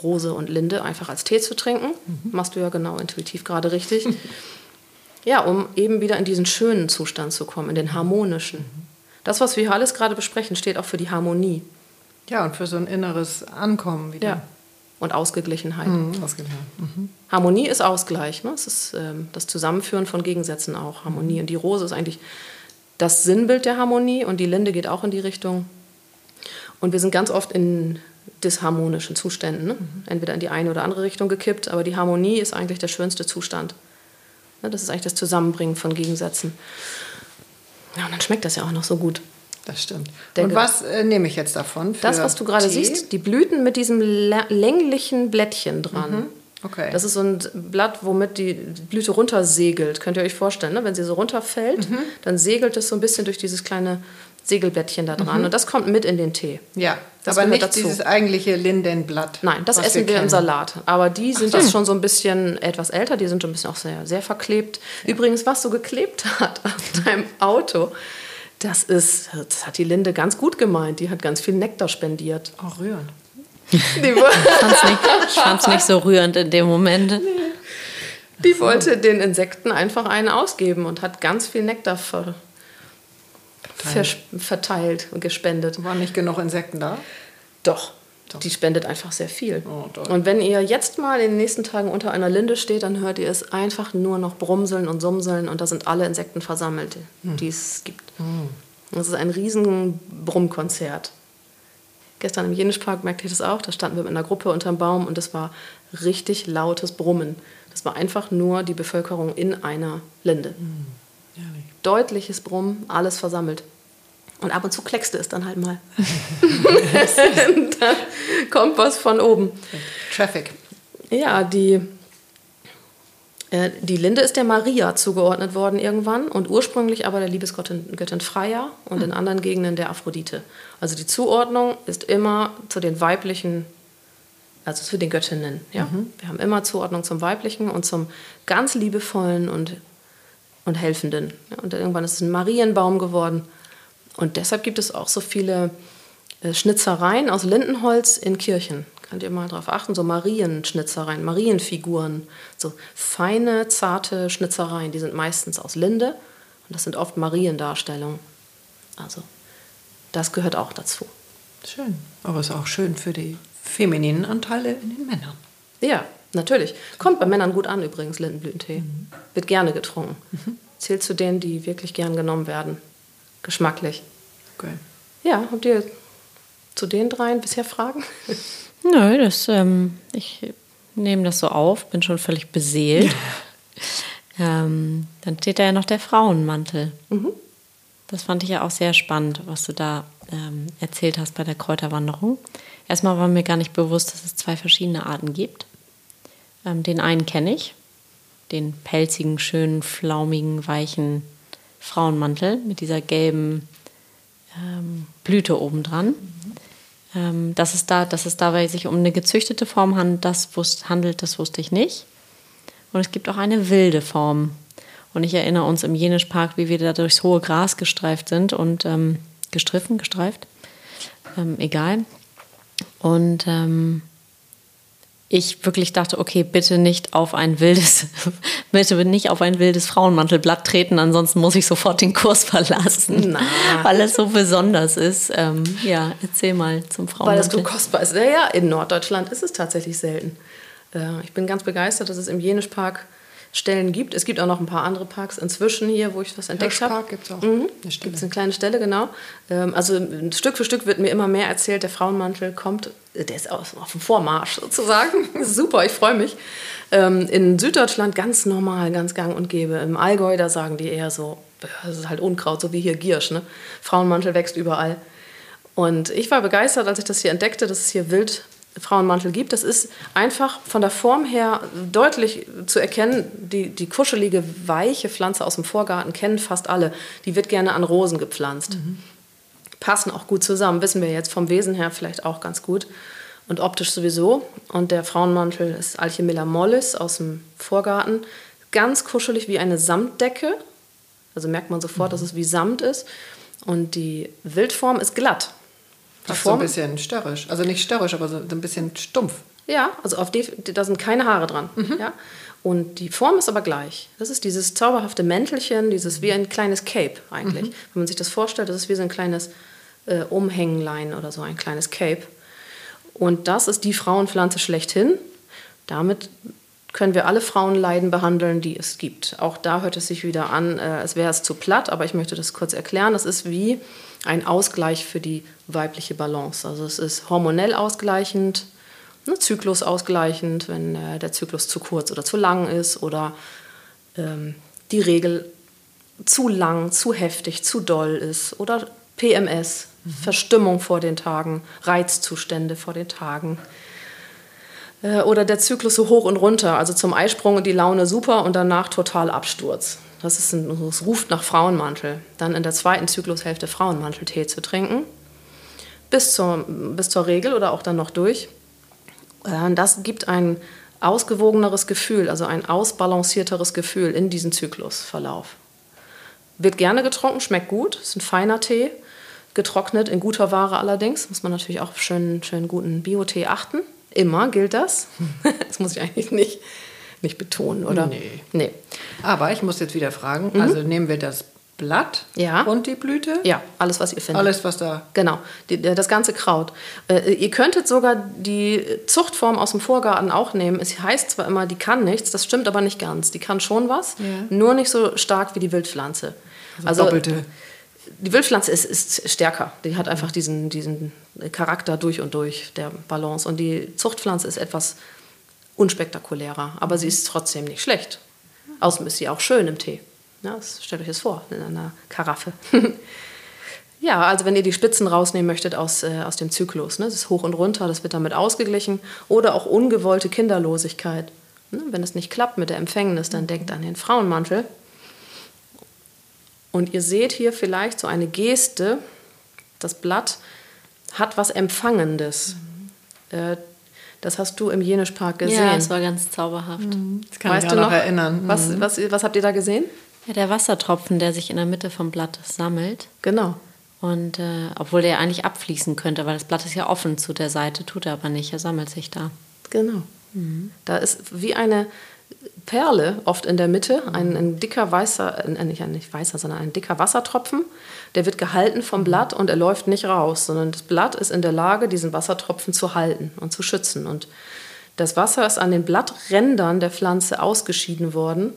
Rose und Linde einfach als Tee zu trinken. Mhm. Machst du ja genau intuitiv gerade richtig. ja, um eben wieder in diesen schönen Zustand zu kommen, in den harmonischen. Mhm. Das, was wir hier alles gerade besprechen, steht auch für die Harmonie. Ja, und für so ein inneres Ankommen wieder. Ja. Und Ausgeglichenheit. Mhm, Ausgeglichenheit. Mhm. Harmonie ist Ausgleich. Ne? Es ist ähm, das Zusammenführen von Gegensätzen auch. Harmonie. Mhm. Und die Rose ist eigentlich das Sinnbild der Harmonie und die Linde geht auch in die Richtung. Und wir sind ganz oft in disharmonischen Zuständen. Ne? Mhm. Entweder in die eine oder andere Richtung gekippt, aber die Harmonie ist eigentlich der schönste Zustand. Ne? Das ist eigentlich das Zusammenbringen von Gegensätzen. Ja, und dann schmeckt das ja auch noch so gut. Das stimmt. Denke, und was äh, nehme ich jetzt davon? das, was du gerade siehst, die Blüten mit diesem länglichen Blättchen dran. Mhm. Okay. Das ist so ein Blatt, womit die Blüte runtersegelt. Könnt ihr euch vorstellen, ne? wenn sie so runterfällt, mhm. dann segelt es so ein bisschen durch dieses kleine Segelblättchen da dran. Mhm. Und das kommt mit in den Tee. Ja, das aber nicht dazu. dieses eigentliche Lindenblatt. Nein, das essen wir, wir im Salat. Aber die sind das schon so ein bisschen etwas älter. Die sind schon ein bisschen auch sehr, sehr verklebt. Ja. Übrigens, was so geklebt hat auf deinem Auto, das ist, das hat die Linde ganz gut gemeint. Die hat ganz viel Nektar spendiert. Auch rührend. ich fand es nicht, so rührend in dem Moment. Nee. Die wollte den Insekten einfach einen ausgeben und hat ganz viel Nektar ver verteilt. verteilt und gespendet. Waren nicht genug Insekten da? Doch. Doch. Die spendet einfach sehr viel. Oh, und wenn ihr jetzt mal in den nächsten Tagen unter einer Linde steht, dann hört ihr es einfach nur noch brumseln und sumseln und da sind alle Insekten versammelt, hm. die es gibt. Hm. Das ist ein riesen Brummkonzert. Gestern im Jenischpark merkte ich das auch, da standen wir mit einer Gruppe unterm Baum und es war richtig lautes Brummen. Das war einfach nur die Bevölkerung in einer Linde. Hm. Deutliches Brummen, alles versammelt. Und ab und zu kleckste es dann halt mal. da kommt was von oben. Traffic. Ja, die, äh, die Linde ist der Maria zugeordnet worden irgendwann und ursprünglich aber der Liebesgöttin Göttin Freya und in anderen Gegenden der Aphrodite. Also die Zuordnung ist immer zu den weiblichen, also zu den Göttinnen. Ja? Mhm. Wir haben immer Zuordnung zum weiblichen und zum ganz liebevollen und, und helfenden. Ja? Und irgendwann ist es ein Marienbaum geworden und deshalb gibt es auch so viele äh, Schnitzereien aus Lindenholz in Kirchen. Könnt ihr mal darauf achten, so Marienschnitzereien, Marienfiguren, so feine, zarte Schnitzereien, die sind meistens aus Linde und das sind oft Mariendarstellungen. Also das gehört auch dazu. Schön, aber es ist auch schön für die femininen Anteile in den Männern. Ja, natürlich. Kommt bei Männern gut an übrigens, Lindenblütentee. Mhm. Wird gerne getrunken. Mhm. Zählt zu denen, die wirklich gern genommen werden geschmacklich. Okay. Ja, habt ihr zu den dreien bisher Fragen? Nö, das, ähm, ich nehme das so auf, bin schon völlig beseelt. ähm, dann steht da ja noch der Frauenmantel. Mhm. Das fand ich ja auch sehr spannend, was du da ähm, erzählt hast bei der Kräuterwanderung. Erstmal war mir gar nicht bewusst, dass es zwei verschiedene Arten gibt. Ähm, den einen kenne ich, den pelzigen, schönen, flaumigen, weichen Frauenmantel mit dieser gelben ähm, Blüte obendran. Mhm. Ähm, dass, es da, dass es dabei sich um eine gezüchtete Form handelt das, wusste, handelt, das wusste ich nicht. Und es gibt auch eine wilde Form. Und ich erinnere uns im Jenischpark, wie wir da durchs hohe Gras gestreift sind und ähm, gestriffen, gestreift, ähm, egal. Und ähm, ich wirklich dachte, okay, bitte nicht auf ein wildes, bitte nicht auf ein wildes Frauenmantelblatt treten, ansonsten muss ich sofort den Kurs verlassen, Na. weil es so besonders ist. Ähm, ja, erzähl mal zum Weil das Frauenmantel. so kostbar ist. Ja, ja, in Norddeutschland ist es tatsächlich selten. Äh, Ich bin ganz begeistert, dass es im Jenischpark Stellen gibt. Es gibt auch noch ein paar andere Parks inzwischen hier, wo ich das entdeckt habe. Hirschpark gibt es auch Mhm. Gibt es eine kleine Stelle, genau. Ähm, Also Stück für Stück wird mir immer mehr erzählt, der Frauenmantel kommt, äh, der ist aus- auf dem Vormarsch sozusagen. Super, ich freue mich. Ähm, In Süddeutschland ganz normal, ganz gang und gäbe. Im Allgäu, da sagen die eher so, das ist halt Unkraut, so wie hier Giersch. Ne? Frauenmantel wächst überall. Und ich war begeistert, als ich das hier entdeckte, dass es hier wild Frauenmantel gibt. Das ist einfach von der Form her deutlich zu erkennen. Die, die kuschelige, weiche Pflanze aus dem Vorgarten kennen fast alle. Die wird gerne an Rosen gepflanzt. Passen auch gut zusammen, wissen wir jetzt vom Wesen her vielleicht auch ganz gut. Und optisch sowieso. Und der Frauenmantel ist Alchemilla mollis aus dem Vorgarten. Ganz kuschelig wie eine Samtdecke. Also merkt man sofort, dass es wie Samt ist. Und die Wildform ist glatt. Die Ach, so ein bisschen störrisch. Also nicht störrisch, aber so ein bisschen stumpf. Ja, also auf die, da sind keine Haare dran. Ja? Und die Form ist aber gleich. Das ist dieses zauberhafte Mäntelchen, dieses wie ein kleines Cape eigentlich. Wenn man sich das vorstellt, das ist wie so ein kleines äh, Umhänglein oder so, ein kleines Cape. Und das ist die Frauenpflanze schlechthin. Damit können wir alle Frauenleiden behandeln, die es gibt. Auch da hört es sich wieder an, äh, als wäre es zu platt, aber ich möchte das kurz erklären. Das ist wie ein Ausgleich für die weibliche Balance. Also es ist hormonell ausgleichend, ne, Zyklus ausgleichend, wenn äh, der Zyklus zu kurz oder zu lang ist oder ähm, die Regel zu lang, zu heftig, zu doll ist oder PMS, Verstimmung vor den Tagen, Reizzustände vor den Tagen. Äh, Oder der Zyklus so hoch und runter, also zum Eisprung die Laune super und danach total Absturz. Das, ist ein, das ruft nach Frauenmantel. Dann in der zweiten Zyklushälfte Frauenmanteltee zu trinken. Bis zur, bis zur Regel oder auch dann noch durch. Äh, Das gibt ein ausgewogeneres Gefühl, also ein ausbalancierteres Gefühl in diesen Zyklusverlauf. Wird gerne getrunken, schmeckt gut, ist ein feiner Tee. Getrocknet in guter Ware allerdings, muss man natürlich auch auf schönen, schönen guten Biotee achten. Immer gilt das. Das muss ich eigentlich nicht, nicht betonen, oder? Nee. Nee. Aber ich muss jetzt wieder fragen, also nehmen wir das Blatt Mhm. Ja. und die Blüte? Ja, alles, was ihr findet. Alles, was da... Genau, die, das ganze Kraut. Äh, ihr könntet sogar die Zuchtform aus dem Vorgarten auch nehmen. Es heißt zwar immer, die kann nichts, das stimmt aber nicht ganz. Die kann schon was, Ja. nur nicht so stark wie die Wildpflanze. Also doppelte. Die Wildpflanze ist, ist stärker. Die hat einfach diesen, diesen Charakter durch und durch der Balance. Und die Zuchtpflanze ist etwas unspektakulärer, aber sie ist trotzdem nicht schlecht. Außerdem ist sie auch schön im Tee. Ja, das, stellt euch das vor, in einer Karaffe. ja, also wenn ihr die Spitzen rausnehmen möchtet aus, äh, aus dem Zyklus, ne, das ist hoch und runter, das wird damit ausgeglichen. Oder auch ungewollte Kinderlosigkeit. Ne, wenn es nicht klappt mit der Empfängnis, dann denkt an den Frauenmantel. Und ihr seht hier vielleicht so eine Geste, das Blatt hat was Empfangendes. Äh, das hast du im Jenischpark gesehen. Ja, es war ganz zauberhaft. Das kann weißt ich du auch noch, noch erinnern. Was, Mhm. was, was habt ihr da gesehen? Ja, der Wassertropfen, der sich in der Mitte vom Blatt sammelt. Genau. Und äh, obwohl der eigentlich abfließen könnte, weil das Blatt ist ja offen zu der Seite, tut er aber nicht, er sammelt sich da. Genau. Da ist wie eine Perle oft in der Mitte, ein, ein dicker weißer, äh, nicht, nicht weißer, sondern ein dicker Wassertropfen. Der wird gehalten vom Blatt und er läuft nicht raus, sondern das Blatt ist in der Lage, diesen Wassertropfen zu halten und zu schützen. Und das Wasser ist an den Blatträndern der Pflanze ausgeschieden worden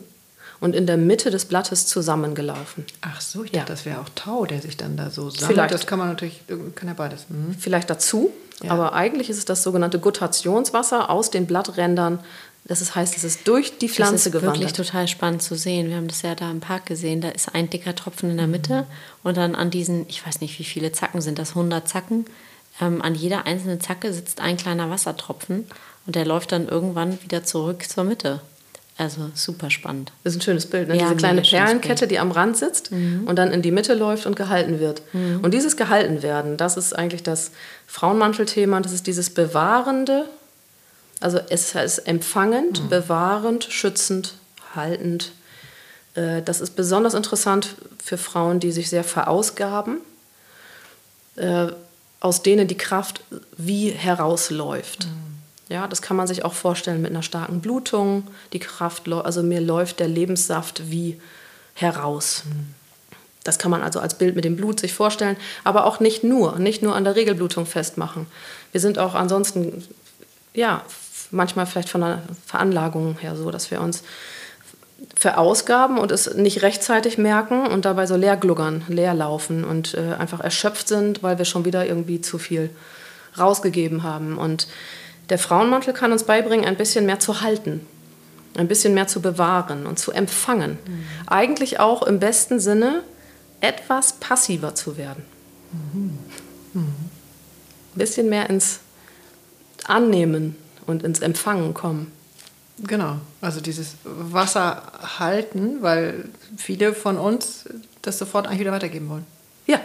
und in der Mitte des Blattes zusammengelaufen. Ach so, ich Ja. dachte, das wäre auch Tau, der sich dann da so sammelt. Vielleicht. Das kann man natürlich, kann ja beides. Mhm. vielleicht dazu, Ja. aber eigentlich ist es das sogenannte Gutationswasser aus den Blatträndern. Das heißt, es ist durch die Pflanze das ist gewandert. wirklich total spannend zu sehen. Wir haben das ja da im Park gesehen. Da ist ein dicker Tropfen in der Mitte und dann an diesen, ich weiß nicht, wie viele Zacken sind das, 100 Zacken. Ähm, an jeder einzelnen Zacke sitzt ein kleiner Wassertropfen und der läuft dann irgendwann wieder zurück zur Mitte. Also super spannend. Das ist ein schönes Bild, ne? Ja, diese kleine Perlenkette, die am Rand sitzt und dann in die Mitte läuft und gehalten wird. Und dieses gehalten werden, das ist eigentlich das Frauenmantelthema, das ist dieses bewahrende, also es ist empfangend, bewahrend, schützend, haltend. Äh, Das ist besonders interessant für Frauen, die sich sehr verausgaben, äh, aus denen die Kraft wie herausläuft. Ja, das kann man sich auch vorstellen mit einer starken Blutung. Die Kraft, also mir läuft der Lebenssaft wie heraus. Das kann man also als Bild mit dem Blut sich vorstellen, aber auch nicht nur, nicht nur an der Regelblutung festmachen. Wir sind auch ansonsten, ja, manchmal vielleicht von der Veranlagung her so, dass wir uns verausgaben und es nicht rechtzeitig merken und dabei so leer gluggern, leer laufen und äh, einfach erschöpft sind, weil wir schon wieder irgendwie zu viel rausgegeben haben. Und der Frauenmantel kann uns beibringen, ein bisschen mehr zu halten, ein bisschen mehr zu bewahren und zu empfangen. Mhm. Eigentlich auch im besten Sinne etwas passiver zu werden. Mhm. Mhm. Ein bisschen mehr ins Annehmen und ins Empfangen kommen. Genau, also dieses Wasser halten, weil viele von uns das sofort eigentlich wieder weitergeben wollen. Ja,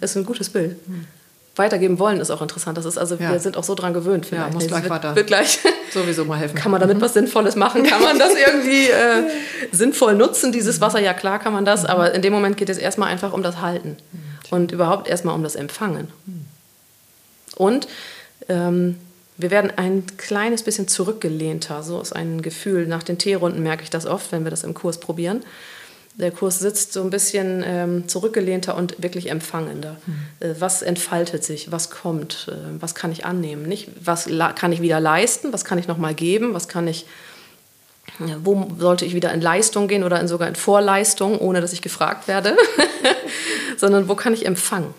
das ist ein gutes Bild. Mhm. Weitergeben wollen ist auch interessant. Das ist also, ja. wir sind auch so dran gewöhnt. Vielleicht. Ja, muss gleich wird, weiter. Wird gleich sowieso mal helfen. Kann man damit was Sinnvolles machen? Kann man das irgendwie äh, sinnvoll nutzen, dieses Wasser? Ja, klar kann man das, mhm. aber in dem Moment geht es erstmal einfach um das Halten mhm. und überhaupt erstmal um das Empfangen. Mhm. Und ähm, wir werden ein kleines bisschen zurückgelehnter. So ist ein Gefühl. Nach den Teerunden merke ich das oft, wenn wir das im Kurs probieren. Der Kurs sitzt so ein bisschen ähm, zurückgelehnter und wirklich empfangender. Mhm. Äh, was entfaltet sich? Was kommt? Äh, was kann ich annehmen? Nicht, was kann ich wieder leisten? Was kann ich nochmal geben? Was kann ich, wo sollte ich wieder in Leistung gehen oder in sogar in Vorleistung, ohne dass ich gefragt werde? Sondern wo kann ich empfangen?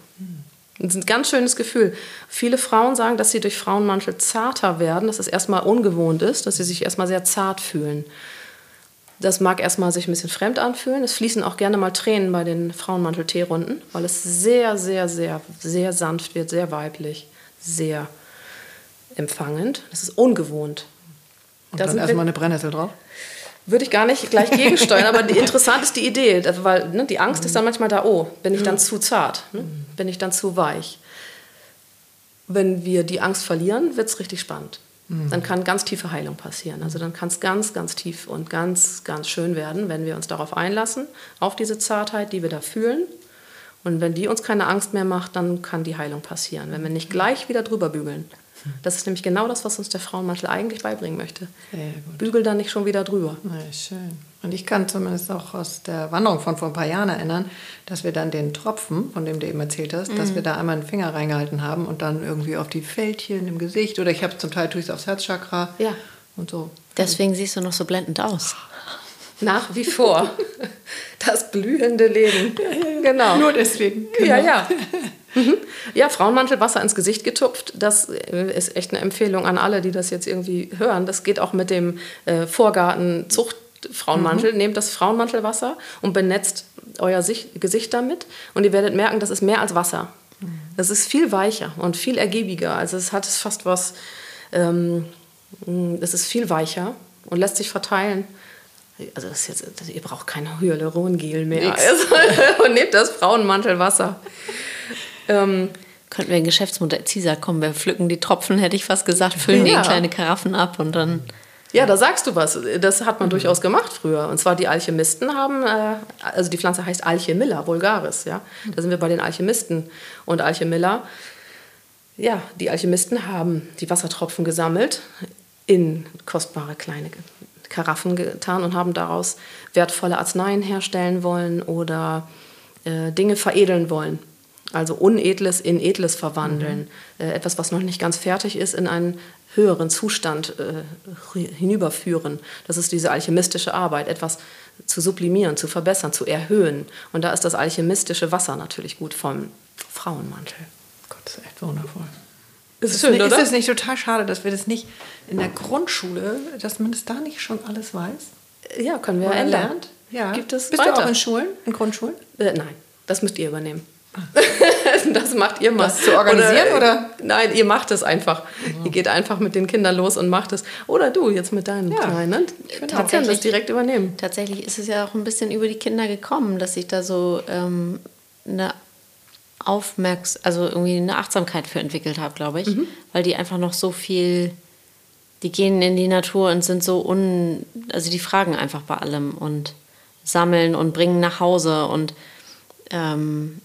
Das ist ein ganz schönes Gefühl. Viele Frauen sagen, dass sie durch Frauenmantel zarter werden, dass es erstmal ungewohnt ist, dass sie sich erstmal sehr zart fühlen. Das mag erstmal sich ein bisschen fremd anfühlen. Es fließen auch gerne mal Tränen bei den Frauenmantel-Teerunden, weil es sehr, sehr, sehr, sehr sanft wird, sehr weiblich, sehr empfangend. Das ist ungewohnt. Und da dann erstmal eine Brennnessel drauf? Würde ich gar nicht gleich gegensteuern, aber die, interessant ist die Idee, weil ne, die Angst ist dann manchmal da, oh, bin ich dann zu zart, ne? bin ich dann zu weich. Wenn wir die Angst verlieren, wird es richtig spannend. Mhm. Dann kann ganz tiefe Heilung passieren. Also dann kann es ganz, ganz tief und ganz, ganz schön werden, wenn wir uns darauf einlassen, auf diese Zartheit, die wir da fühlen. Und wenn die uns keine Angst mehr macht, dann kann die Heilung passieren. Wenn wir nicht gleich wieder drüber bügeln. Das ist nämlich genau das, was uns der Frauenmantel eigentlich beibringen möchte. Bügel da nicht schon wieder drüber. Ja, schön. Und ich kann zumindest auch aus der Wanderung von vor ein paar Jahren erinnern, dass wir dann den Tropfen, von dem du eben erzählt hast, mhm. dass wir da einmal einen Finger reingehalten haben und dann irgendwie auf die Fältchen im Gesicht oder ich habe zum Teil tue ich es aufs Herzchakra ja. und so. Deswegen siehst du noch so blendend aus. Nach wie vor. Das blühende Leben. Genau. Nur deswegen. Genau. Ja, ja. Mhm. Ja, Frauenmantel, Wasser ins Gesicht getupft, das ist echt eine Empfehlung an alle, die das jetzt irgendwie hören. Das geht auch mit dem äh, Vorgarten-Zucht-Frauenmantel. Mhm. Nehmt das Frauenmantelwasser und benetzt euer Sicht, Gesicht damit und ihr werdet merken, das ist mehr als Wasser. Das ist viel weicher und viel ergiebiger. Also es hat fast was, ähm, es ist viel weicher und lässt sich verteilen. Also das ist jetzt, ihr braucht kein Hyalurongel mehr. Also, und nehmt das Frauenmantelwasser. Ähm, Könnten wir ein Geschäftsmodell CISA kommen, wir pflücken die Tropfen, hätte ich fast gesagt, füllen ja. die in kleine Karaffen ab und dann. Ja, da sagst du was. Das hat man mhm. durchaus gemacht früher. Und zwar die Alchemisten haben, äh, also die Pflanze heißt Alchemilla vulgaris, ja. Da sind wir bei den Alchemisten. Und Alchemilla, ja, die Alchemisten haben die Wassertropfen gesammelt, in kostbare kleine Karaffen getan und haben daraus wertvolle Arzneien herstellen wollen oder äh, Dinge veredeln wollen. Also Unedles in Edles verwandeln. Mhm. Äh, etwas, was noch nicht ganz fertig ist, in einen höheren Zustand äh, hinüberführen. Das ist diese alchemistische Arbeit, etwas zu sublimieren, zu verbessern, zu erhöhen. Und da ist das alchemistische Wasser natürlich gut vom Frauenmantel. Gott, das ist echt wundervoll. Ist, ist, schön, nicht, ist es nicht total schade, dass wir das nicht in der Grundschule, dass man das da nicht schon alles weiß? Ja, können wir ändern. Lernt? Ja. Gibt es Bist weiter. du auch in Schulen, in Grundschulen? Äh, nein, das müsst ihr übernehmen. das macht ihr mal. Das zu organisieren oder, oder? Nein, ihr macht es einfach. Mhm. Ihr geht einfach mit den Kindern los und macht es. Oder du jetzt mit deinen ja. Kleinen. Ich kann das direkt übernehmen. Tatsächlich ist es ja auch ein bisschen über die Kinder gekommen, dass sich da so ähm, eine Aufmerks also irgendwie eine Achtsamkeit für entwickelt habe, glaube ich. Mhm. Weil die einfach noch so viel, die gehen in die Natur und sind so un, also die fragen einfach bei allem und sammeln und bringen nach Hause und ähm,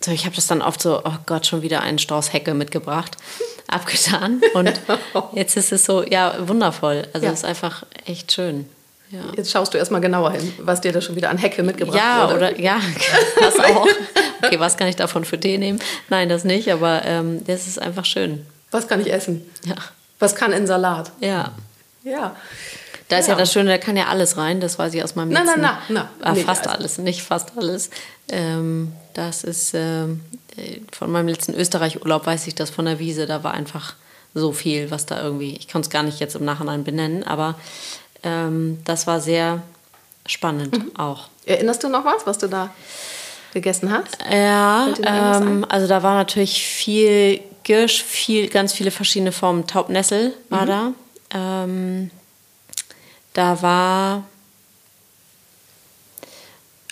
so, ich habe das dann oft so, oh Gott, schon wieder einen Strauß Hecke mitgebracht. abgetan. Und jetzt ist es so, ja, wundervoll. Also Ja. es ist einfach echt schön. Ja. Jetzt schaust du erstmal genauer hin, was dir da schon wieder an Hecke mitgebracht Ja, wurde. oder ja, das auch. Okay, was kann ich davon für Tee nehmen? Nein, das nicht, aber ähm, das ist einfach schön. Was kann ich essen? Ja. Was kann in Salat? Ja. Ja. Da ist ja. Ja. das Schöne, da kann ja alles rein, das weiß ich aus meinem Na, na, letzten... na, na. Ah, Nee, fast alles, nicht fast alles. Ähm, das ist ähm, äh, von meinem letzten Österreich-Urlaub weiß ich das von der Wiese, da war einfach so viel, was da irgendwie, ich kann es gar nicht jetzt im Nachhinein benennen, aber ähm, das war sehr spannend Mhm. auch. Erinnerst du noch was, was du da gegessen hast? Ja, ähm, also da war natürlich viel Girsch, viel, ganz viele verschiedene Formen. Taubnessel war Mhm. da. Ähm, da war,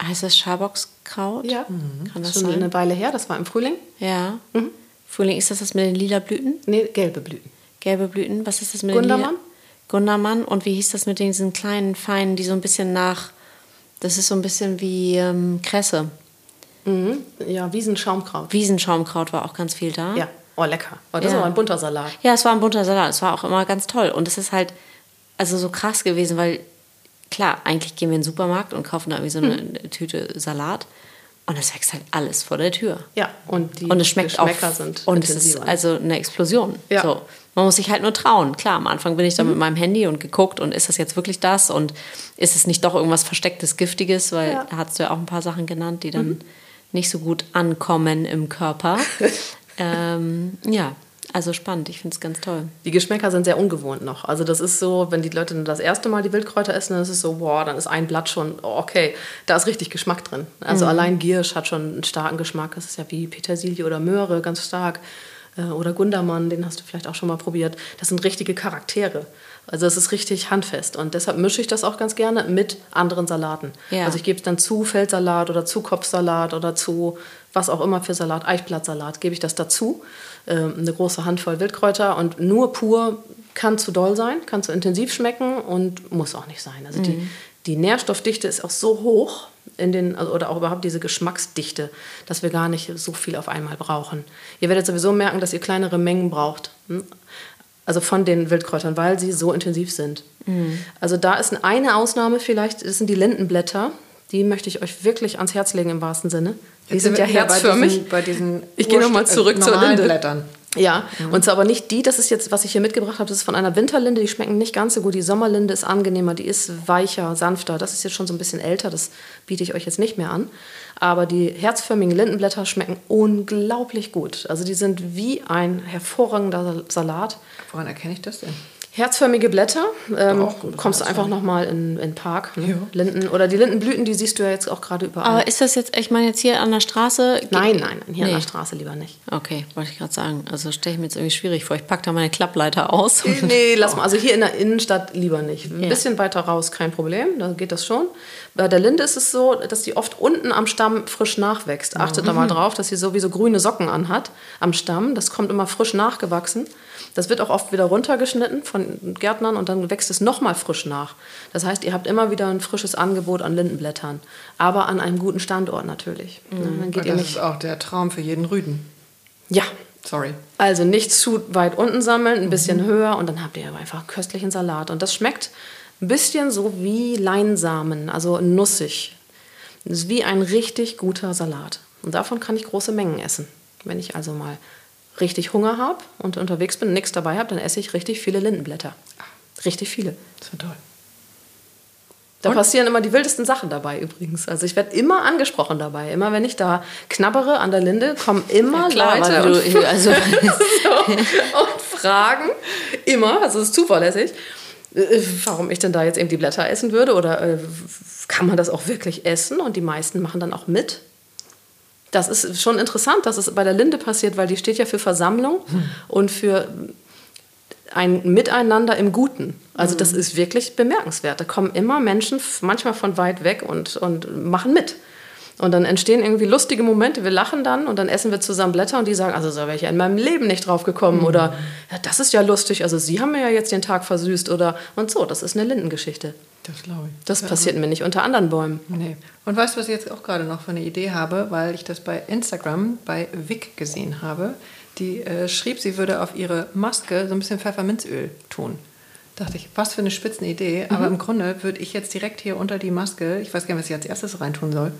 heißt das Schaboxkraut? Kann das Schon sein? eine Weile her, das war im Frühling. Ja. Mhm. Frühling, ist das das mit den lila Blüten? Nee, gelbe Blüten. Gelbe Blüten? Was ist das mit Gundermann? den lila? Gundermann. Und wie hieß das mit diesen kleinen, feinen, die so ein bisschen nach, das ist so ein bisschen wie ähm, Kresse. Mhm. Ja, Wiesenschaumkraut. Wiesenschaumkraut war auch ganz viel da. Ja, oh lecker. Oh, das Ja. aber ein bunter Salat. Ja, es war ein bunter Salat. Es war auch immer ganz toll. Und es ist halt also so krass gewesen, weil klar, eigentlich gehen wir in den Supermarkt und kaufen da irgendwie so eine Hm. Tüte Salat. Und es wächst halt alles vor der Tür. Ja, und die und es schmeckt auch. Geschmäcker sind und es ist also eine Explosion. Ja. So. Man muss sich halt nur trauen. Klar, am Anfang bin ich da Mhm. mit meinem Handy und geguckt und ist das jetzt wirklich das? Und ist es nicht doch irgendwas Verstecktes, Giftiges? Weil Ja. Mhm. da hast du ja auch ein paar Sachen genannt, die dann nicht so gut ankommen im Körper. ähm, ja, also spannend. Ich finde es ganz toll. Die Geschmäcker sind sehr ungewohnt noch. Also das ist so, wenn die Leute das erste Mal die Wildkräuter essen, dann ist es so, boah, dann ist ein Blatt schon, oh, okay, da ist richtig Geschmack drin. Also Mhm. allein Giersch hat schon einen starken Geschmack. Das ist ja wie Petersilie oder Möhre, ganz stark. Äh, Oder Gundermann, den hast du vielleicht auch schon mal probiert. Das sind richtige Charaktere. Also es ist richtig handfest. Und deshalb mische ich das auch ganz gerne mit anderen Salaten. Ja. Also ich gebe es dann zu Feldsalat oder zu Kopfsalat oder zu was auch immer für Salat, Eichblattsalat, gebe ich das dazu. Ähm, eine große Handvoll Wildkräuter und nur pur kann zu doll sein, kann zu intensiv schmecken und muss auch nicht sein. Also die, die Nährstoffdichte ist auch so hoch in den, also, oder auch überhaupt diese Geschmacksdichte, dass wir gar nicht so viel auf einmal brauchen. Ihr werdet sowieso merken, dass ihr kleinere Mengen braucht. hm? Also von den Wildkräutern, weil sie so intensiv sind. Also da ist eine Ausnahme vielleicht, das sind die Lindenblätter. Die möchte ich euch wirklich ans Herz legen im wahrsten Sinne. Die Jetzt sind ja herzförmig. Bei diesen, bei diesen Ich gehe noch mal Urst- zurück äh, zur normalen Linde. Blättern. Ja, und zwar aber nicht die, das ist jetzt, was ich hier mitgebracht habe, das ist von einer Winterlinde, die schmecken nicht ganz so gut. Die Sommerlinde ist angenehmer, die ist weicher, sanfter. Das ist jetzt schon so ein bisschen älter, das biete ich euch jetzt nicht mehr an. Aber die herzförmigen Lindenblätter schmecken unglaublich gut. Also die sind wie ein hervorragender Salat. Woran erkenne ich das denn? Herzförmige Blätter, ähm, kommst du einfach nochmal in, in den Park. Ne? Ja. Linden, oder die Lindenblüten, die siehst du ja jetzt auch gerade überall. Aber ist das jetzt, ich meine jetzt hier an der Straße? nein, nein, nein, hier an Nee. der Straße lieber nicht. Okay, wollte ich gerade sagen. Also stelle ich mir jetzt irgendwie schwierig vor. Ich packe da meine Klappleiter aus. Nee, nee, lass mal. Also hier in der Innenstadt lieber nicht. Ein Ja. bisschen weiter raus, kein Problem. Da geht das schon. Bei der Linde ist es so, dass die oft unten am Stamm frisch nachwächst. Achtet da mal drauf, dass sie sowieso grüne Socken anhat am Stamm. Das kommt immer frisch nachgewachsen. Das wird auch oft wieder runtergeschnitten von Gärtnern und dann wächst es nochmal frisch nach. Das heißt, ihr habt immer wieder ein frisches Angebot an Lindenblättern. Aber an einem guten Standort natürlich. Ja, dann geht Und ihr das nicht. ist auch der Traum für jeden Rüden. Ja, Sorry. also nicht zu weit unten sammeln, ein bisschen höher und dann habt ihr aber einfach köstlichen Salat. Und das schmeckt ein bisschen so wie Leinsamen, also nussig. Das ist wie ein richtig guter Salat. Und davon kann ich große Mengen essen. Wenn ich also mal richtig Hunger habe und unterwegs bin und nichts dabei habe, dann esse ich richtig viele Lindenblätter. Richtig viele. Das war toll. Da passieren immer die wildesten Sachen dabei übrigens. Also ich werde immer angesprochen dabei. Immer wenn ich da knabbere an der Linde, kommen immer Klar, Leute und du, also, so, und fragen immer, also es ist zuverlässig, äh, warum ich denn da jetzt eben die Blätter essen würde oder äh, kann man das auch wirklich essen? Und die meisten machen dann auch mit. Das ist schon interessant, dass es bei der Linde passiert, weil die steht ja für Versammlung und für ein Miteinander im Guten. Also das ist wirklich bemerkenswert. Da kommen immer Menschen, manchmal von weit weg und, und machen mit. Und dann entstehen irgendwie lustige Momente. Wir lachen dann und dann essen wir zusammen Blätter und die sagen, also so wäre ich ja in meinem Leben nicht drauf gekommen. Oder ja, das ist ja lustig. Also Sie haben mir ja jetzt den Tag versüßt. Oder und so, das ist eine Lindengeschichte. Das glaube ich. Das passiert mir nicht unter anderen Bäumen. Nee. Und weißt du, was ich jetzt auch gerade noch für eine Idee habe, weil ich das bei Instagram bei Vic gesehen habe. die äh, schrieb, sie würde auf ihre Maske so ein bisschen Pfefferminzöl tun. Dachte ich, was für eine Spitzenidee. Aber im Grunde würde ich jetzt direkt hier unter die Maske, ich weiß gar nicht, was ich als erstes reintun soll.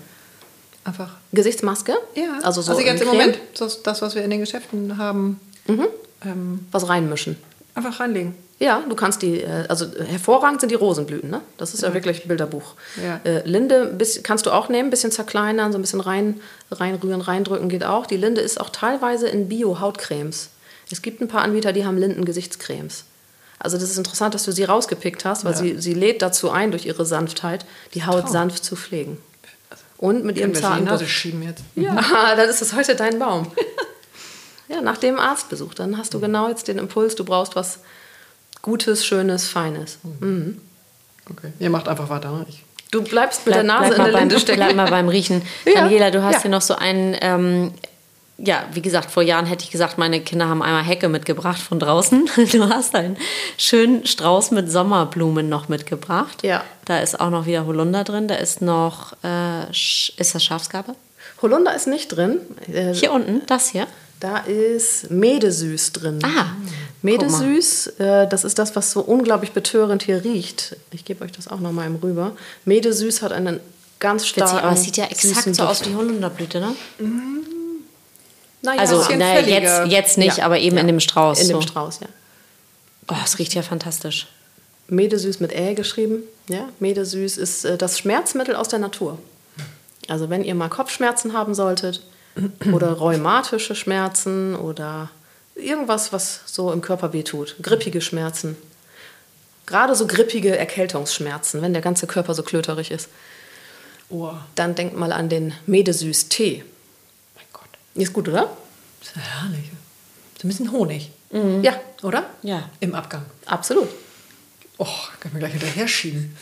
Einfach. Gesichtsmaske? Ja, Also so also jetzt im? Moment, das, das, was wir in den Geschäften haben, ähm, Was reinmischen. Einfach reinlegen. Ja, du kannst die, äh, also äh, hervorragend sind die Rosenblüten, ne? Das ist ja, wirklich Bilderbuch. Ja. Äh, Linde bis, kannst du auch nehmen, bisschen zerkleinern, so ein bisschen rein, reinrühren, reindrücken geht auch. Die Linde ist auch teilweise in Bio-Hautcremes. Es gibt ein paar Anbieter, die haben Linden-Gesichtscremes. Also das ist interessant, dass du sie rausgepickt hast, weil Ja. sie, sie lädt dazu ein, durch ihre Sanftheit, die Haut Traum. sanft zu pflegen. Und mit ihrem Können wir sie in die zarten Nase Duft. schieben jetzt. Ja, dann ist das heute dein Baum. ja, nach dem Arztbesuch, dann hast du genau jetzt den Impuls, du brauchst was Gutes, Schönes, Feines. Mhm. Okay. Ihr macht einfach weiter. Ne? Ich, Du bleibst mit Bleib, der Nase in der beim, Linde stecken. bleib mal beim Riechen. Ja. Daniela, du hast Ja. hier noch so einen, ähm, ja, wie gesagt, vor Jahren hätte ich gesagt, meine Kinder haben einmal Hecke mitgebracht von draußen. Du hast einen schönen Strauß mit Sommerblumen noch mitgebracht. Ja. Da ist auch noch wieder Holunder drin. Da ist noch, äh, ist das Schafsgabe? Holunder ist nicht drin. Äh, Hier unten, das hier. Da ist Medesüß drin. Ah, Medesüß, äh, das ist das, was so unglaublich betörend hier riecht. Ich gebe euch das auch noch mal im rüber. Medesüß hat einen ganz Witzig, starken, aber es sieht ja exakt so aus wie Holunderblüte, ne? Naja, Also, naja, jetzt, jetzt nicht, Ja, aber eben ja. in dem Strauß. in so. dem Strauß, ja. Oh, es riecht ja fantastisch. Medesüß mit Ä geschrieben. Ja, Medesüß ist äh, das Schmerzmittel aus der Natur. Also wenn ihr mal Kopfschmerzen haben solltet oder rheumatische Schmerzen oder irgendwas, was so im Körper wehtut, grippige Schmerzen. Gerade so grippige Erkältungsschmerzen, wenn der ganze Körper so klöterig ist. oh, Dann denkt mal an den Medesüß-Tee. mein Gott. Ist gut, oder? Das ist ja herrlich. So ein bisschen Honig, Ja, oder? Ja. Im Abgang. absolut. Oh, können wir gleich hinterher schieben.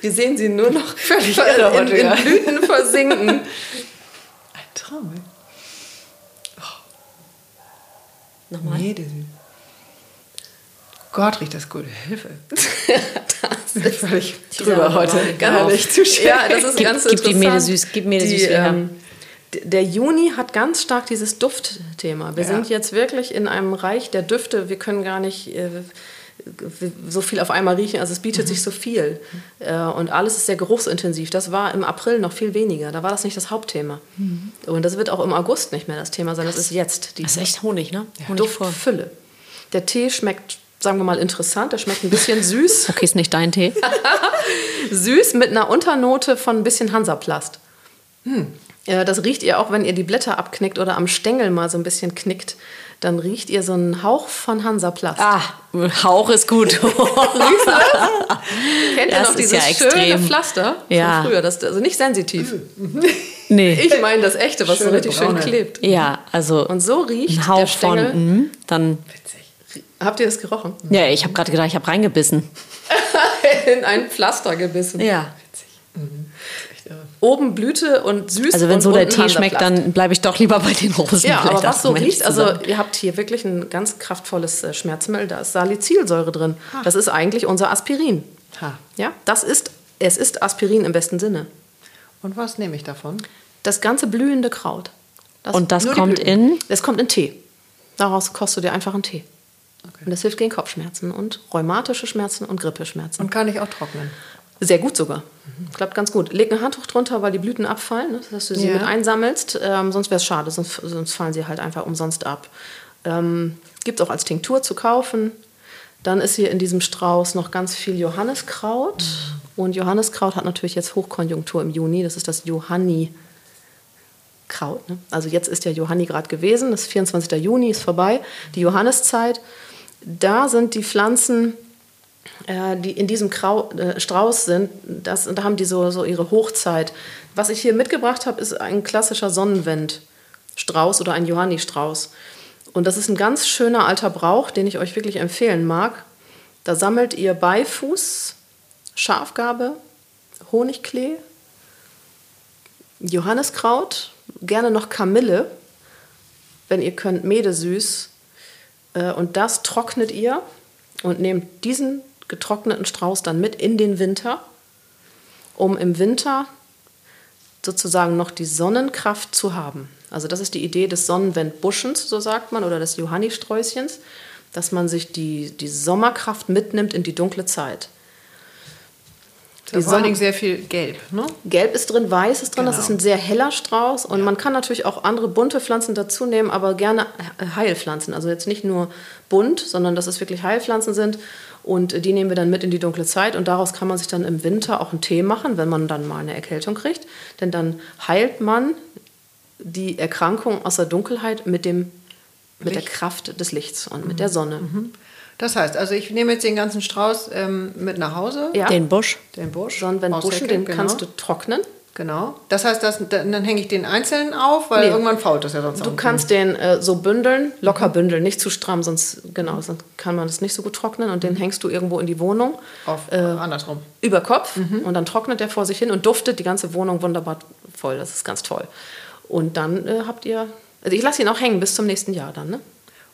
Wir sehen sie nur noch Völlig in, in ja. Blüten versinken. Traum. ey. Nochmal. Nee, Gott, riecht das gut. Hilfe. das ist Völlig drüber heute. Gar nicht zu schön. Ja, das ist Gib- ganz gib die interessant. Medesüß- gib Medesüß Die, her. ähm, der Juni hat ganz stark dieses Duftthema. Wir Ja. sind jetzt wirklich in einem Reich der Düfte. Wir können gar nicht äh, so viel auf einmal riechen. Also es bietet Mhm. sich so viel. Äh, und alles ist sehr geruchsintensiv. Das war im April noch viel weniger. Da war das nicht das Hauptthema. Und das wird auch im August nicht mehr das Thema sein. Das ist jetzt die Mhm. Das ist echt Honig, ne? Vor. Duftfülle. Der Tee schmeckt, sagen wir mal, interessant. Der schmeckt ein bisschen süß. Okay, ist nicht dein Tee. süß mit einer Unternote von ein bisschen Hansaplast. Ja, das riecht ihr auch, wenn ihr die Blätter abknickt oder am Stängel mal so ein bisschen knickt. Dann riecht ihr so einen Hauch von Hansaplast. Ah, Hauch ist gut. Kennt ihr das noch ist dieses ja schöne. Pflaster Ja. von früher? Das, also nicht sensitiv. nee. Ich meine das echte, was so Schöne richtig schön braune. klebt. Ja, also Und so riecht ein der Hauch Stängel. von, mhm, dann, Witzig. Habt ihr das gerochen? ja, ich habe gerade gedacht, ich habe reingebissen. In ein Pflaster gebissen. Ja. Witzig. Mhm. Echt irre. Oben Blüte und süß. Also wenn so der Tee schmeckt, dann bleibe ich doch lieber bei den Rosen. Ja, aber was so riecht, also ihr habt hier wirklich ein ganz kraftvolles äh, Schmerzmittel, da ist Salicylsäure drin. Das ist eigentlich unser Aspirin. Ha. Ja, das ist, es ist Aspirin im besten Sinne. Und was nehme ich davon? Das ganze blühende Kraut. Das, Und das kommt in? Das kommt in Tee. Daraus kostet du dir einfach einen Tee. Und das hilft gegen Kopfschmerzen und rheumatische Schmerzen und Grippeschmerzen. Und kann ich auch trocknen? Sehr gut sogar. Klappt ganz gut. Leg ein Handtuch drunter, weil die Blüten abfallen, ne, dass du sie Ja. mit einsammelst. Ähm, sonst wäre es schade, sonst, sonst fallen sie halt einfach umsonst ab. Ähm, Gibt auch als Tinktur zu kaufen. Dann ist hier in diesem Strauß noch ganz viel Johanniskraut. Und Johanniskraut hat natürlich jetzt Hochkonjunktur im Juni. Das ist das Johanni. Kraut. Ne? Also jetzt ist ja Johanni gerade gewesen, das ist 24. Juni ist vorbei, die Johanniszeit. Da sind die Pflanzen, äh, die in diesem Krau äh, Strauß sind, das, da haben die so, so ihre Hochzeit. Was ich hier mitgebracht habe, ist ein klassischer Sonnenwendstrauß oder ein Johanni-Strauß. Und das ist ein ganz schöner alter Brauch, den ich euch wirklich empfehlen mag. Da sammelt ihr Beifuß, Schafgarbe, Honigklee, Johanniskraut, gerne noch Kamille, wenn ihr könnt, Medesüß. Äh, Und das trocknet ihr und nehmt diesen getrockneten Strauß dann mit in den Winter, um im Winter sozusagen noch die Sonnenkraft zu haben. Also das ist die Idee des Sonnenwendbuschens, so sagt man, oder des Johannisträußchens, dass man sich die, die Sommerkraft mitnimmt in die dunkle Zeit. Die vor allen Dingen sehr viel Gelb, ne? Gelb ist drin, Weiß ist drin. Genau. Das ist ein sehr heller Strauß. Und ja. man kann natürlich auch andere bunte Pflanzen dazu nehmen, aber gerne Heilpflanzen. Also jetzt nicht nur bunt, sondern dass es wirklich Heilpflanzen sind. Und die nehmen wir dann mit in die dunkle Zeit. Und daraus kann man sich dann im Winter auch einen Tee machen, wenn man dann mal eine Erkältung kriegt. Denn dann heilt man die Erkrankung aus der Dunkelheit mit, dem, mit der Kraft des Lichts und mhm. mit der Sonne. Mhm. Das heißt, also ich nehme jetzt den ganzen Strauß ähm, mit nach Hause. Ja. Den Busch. Den Busch. Sonnenwendbuschen, den genau. kannst du trocknen. Genau. Das heißt, das, dann, dann hänge ich den einzeln auf, weil nee. irgendwann fault das ja sonst Du kannst den äh, so bündeln, locker mhm. bündeln, nicht zu stramm, sonst genau, sonst kann man das nicht so gut trocknen und den mhm. hängst du irgendwo in die Wohnung. Auf, äh, andersrum. Über Kopf mhm. und dann trocknet der vor sich hin und duftet die ganze Wohnung wunderbar voll. Das ist ganz toll. Und dann äh, habt ihr, also ich lasse ihn auch hängen bis zum nächsten Jahr dann, ne?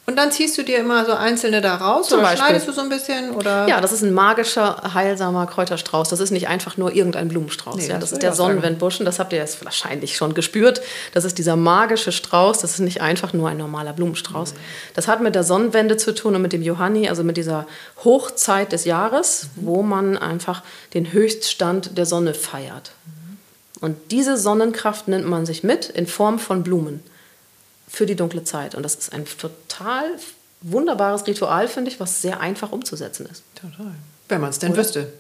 Und dann ziehst du dir immer so einzelne da raus Zum oder Beispiel. schneidest du so ein bisschen? Oder? Ja, das ist ein magischer, heilsamer Kräuterstrauß. Das ist nicht einfach nur irgendein Blumenstrauß. Nee, ja, das, das ist der Sonnenwendbuschen. Das habt ihr jetzt wahrscheinlich schon gespürt. Das ist dieser magische Strauß. Das ist nicht einfach nur ein normaler Blumenstrauß. Mhm. Das hat mit der Sonnenwende zu tun und mit dem Johanni, also mit dieser Hochzeit des Jahres, mhm. wo man einfach den Höchststand der Sonne feiert. Mhm. Und diese Sonnenkraft nimmt man sich mit in Form von Blumen für die dunkle Zeit. Und das ist ein total wunderbares Ritual, finde ich, was sehr einfach umzusetzen ist. Total. Wenn man es denn Oder? wüsste.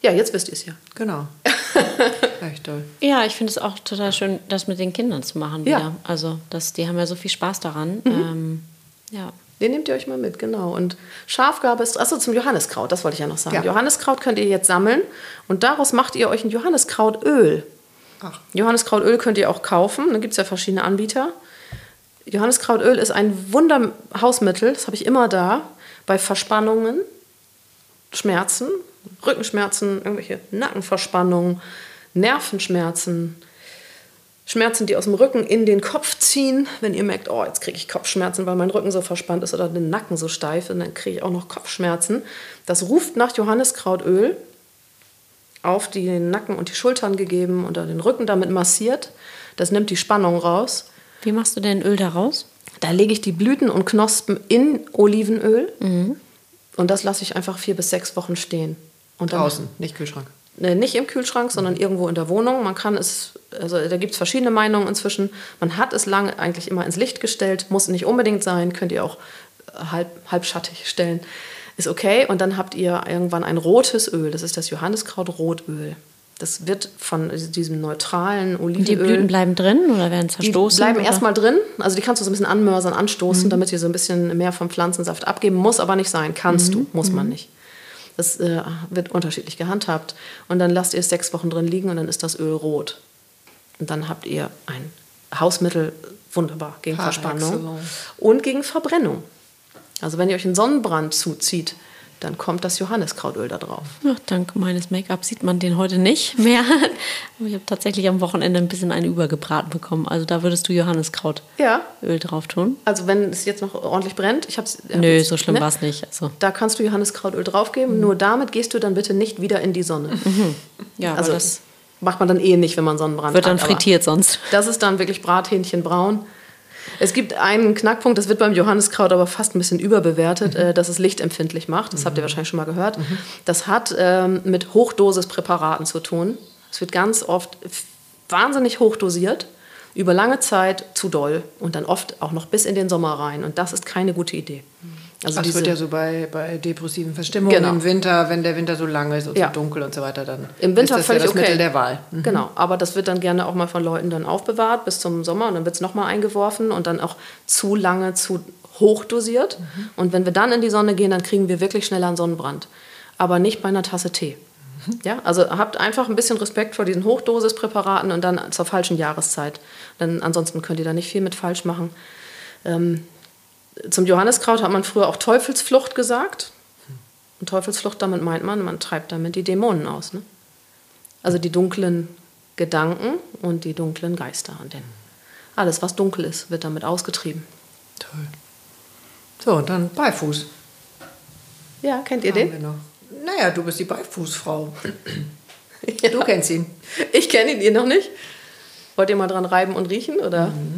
Ja, jetzt wisst ihr es ja. Genau. Echt toll. Ja, ich finde es auch total schön, das mit den Kindern zu machen wieder. Ja. Also, das, die haben ja so viel Spaß daran. Mhm. Ähm, ja. Den nehmt ihr euch mal mit, genau. Und Schafgabe ist, achso, zum Johanniskraut, das wollte ich ja noch sagen. Ja. Johanniskraut könnt ihr jetzt sammeln und daraus macht ihr euch ein Johanniskrautöl. Ach. Johanniskrautöl könnt ihr auch kaufen, da gibt es ja verschiedene Anbieter. Johanniskrautöl ist ein Wunderhausmittel, das habe ich immer da, bei Verspannungen, Schmerzen, Rückenschmerzen, irgendwelche Nackenverspannungen, Nervenschmerzen, Schmerzen, die aus dem Rücken in den Kopf ziehen. Wenn ihr merkt, oh, jetzt kriege ich Kopfschmerzen, weil mein Rücken so verspannt ist oder der Nacken so steif und dann kriege ich auch noch Kopfschmerzen. Das ruft nach Johanniskrautöl auf den Nacken und die Schultern gegeben oder den Rücken damit massiert. Das nimmt die Spannung raus wie machst du denn Öl daraus? Da lege ich die Blüten und Knospen in Olivenöl mhm. und das lasse ich einfach vier bis sechs Wochen stehen. Und Draußen, nicht Kühlschrank. Ne, nicht im Kühlschrank, sondern irgendwo in der Wohnung. Man kann es, also da gibt es verschiedene Meinungen inzwischen. Man hat es lange eigentlich immer ins Licht gestellt, muss nicht unbedingt sein, könnt ihr auch halb, halbschattig stellen. Ist okay. Und dann habt ihr irgendwann ein rotes Öl, das ist das Johanniskraut-Rotöl. Das wird von diesem neutralen Olivenöl. Und die Blüten bleiben drin oder werden zerstoßen? Die bleiben erstmal drin. Also die kannst du so ein bisschen anmörsern, anstoßen, mhm. damit sie so ein bisschen mehr vom Pflanzensaft abgeben. Muss aber nicht sein. Kannst mhm. du, muss man mhm. nicht. Das äh, wird unterschiedlich gehandhabt. Und dann lasst ihr es sechs Wochen drin liegen und dann ist das Öl rot. Und dann habt ihr ein Hausmittel wunderbar gegen Verspannung und gegen Verbrennung. Also wenn ihr euch einen Sonnenbrand zuzieht, dann kommt das Johanniskrautöl da drauf. Ach, dank meines Make-ups sieht man den heute nicht mehr. Aber ich habe tatsächlich am Wochenende ein bisschen einen übergebraten bekommen. Also da würdest du Johanniskrautöl ja. drauf tun. Also wenn es jetzt noch ordentlich brennt, ich hab's, hab Nö, so schlimm ne? war es nicht. Also. Da kannst du Johanniskrautöl draufgeben. Mhm. Nur damit gehst du dann bitte nicht wieder in die Sonne. Mhm. Ja, also das macht man dann eh nicht, wenn man Sonnenbrand hat. Wird dann frittiert sonst. Das ist dann wirklich Brathähnchen braun. Es gibt einen Knackpunkt, das wird beim Johanniskraut aber fast ein bisschen überbewertet, mhm. äh, dass es lichtempfindlich macht. Das mhm. habt ihr mhm. wahrscheinlich schon mal gehört. Mhm. Das hat ähm, mit Hochdosispräparaten zu tun. Es wird ganz oft wahnsinnig hochdosiert, über lange Zeit zu doll und dann oft auch noch bis in den Sommer rein. Und das ist keine gute Idee. Mhm. Also das wird ja so bei, bei depressiven Verstimmungen genau. im Winter, wenn der Winter so lang ist und ja. so dunkel und so weiter, dann Im Winter ist das völlig ja das okay. Mittel der Wahl. Mhm. Genau, aber das wird dann gerne auch mal von Leuten dann aufbewahrt bis zum Sommer und dann wird es nochmal eingeworfen und dann auch zu lange, zu hoch dosiert. Mhm. Und wenn wir dann in die Sonne gehen, dann kriegen wir wirklich schneller einen Sonnenbrand. Aber nicht bei einer Tasse Tee. Mhm. Ja, also habt einfach ein bisschen Respekt vor diesen Hochdosispräparaten und dann zur falschen Jahreszeit. Denn ansonsten könnt ihr da nicht viel mit falsch machen. Ähm, zum Johanniskraut hat man früher auch Teufelsflucht gesagt. Und Teufelsflucht, damit meint man, man treibt damit die Dämonen aus. Ne? Also die dunklen Gedanken und die dunklen Geister. Und denn alles, was dunkel ist, wird damit ausgetrieben. Toll. So, und dann Beifuß. Ja, kennt ihr den? Naja, du bist die Beifußfrau. ja. Du kennst ihn. Ich kenne ihn, ihr noch nicht? Wollt ihr mal dran reiben und riechen? Oder? Mhm.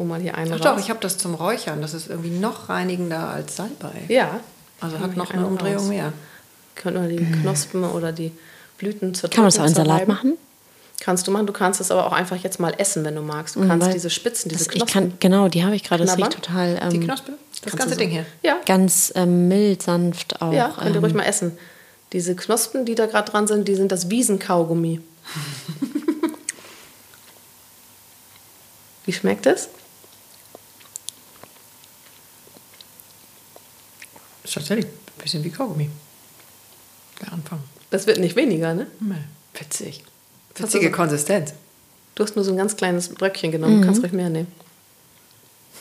Hole mal hier eine Ach doch, ich habe das zum Räuchern. Das ist irgendwie noch reinigender als Salbei. Ja. Also hat noch eine Umdrehung raus. mehr. Können wir die Knospen oder die Blüten zur Kann man das auch in Salat machen? Kannst du machen. Du kannst es aber auch einfach jetzt mal essen, wenn du magst. Du kannst Weil diese Spitzen, diese Knospen. Ich kann, genau, die habe ich gerade. Das riecht total. Ähm, die Knospe? Das ganze Ding hier. Ja. Ganz ähm, mild, sanft auch. Ja, könnt ihr ruhig ähm, mal essen. Diese Knospen, die da gerade dran sind, die sind das Wiesenkaugummi. Wie schmeckt es? Ist tatsächlich ein bisschen wie Kaugummi. Der Anfang. Das wird nicht weniger, ne? Nee. Witzig. Witzige so Konsistenz. Du hast nur so ein ganz kleines Bröckchen genommen, mhm. kannst ruhig mehr nehmen.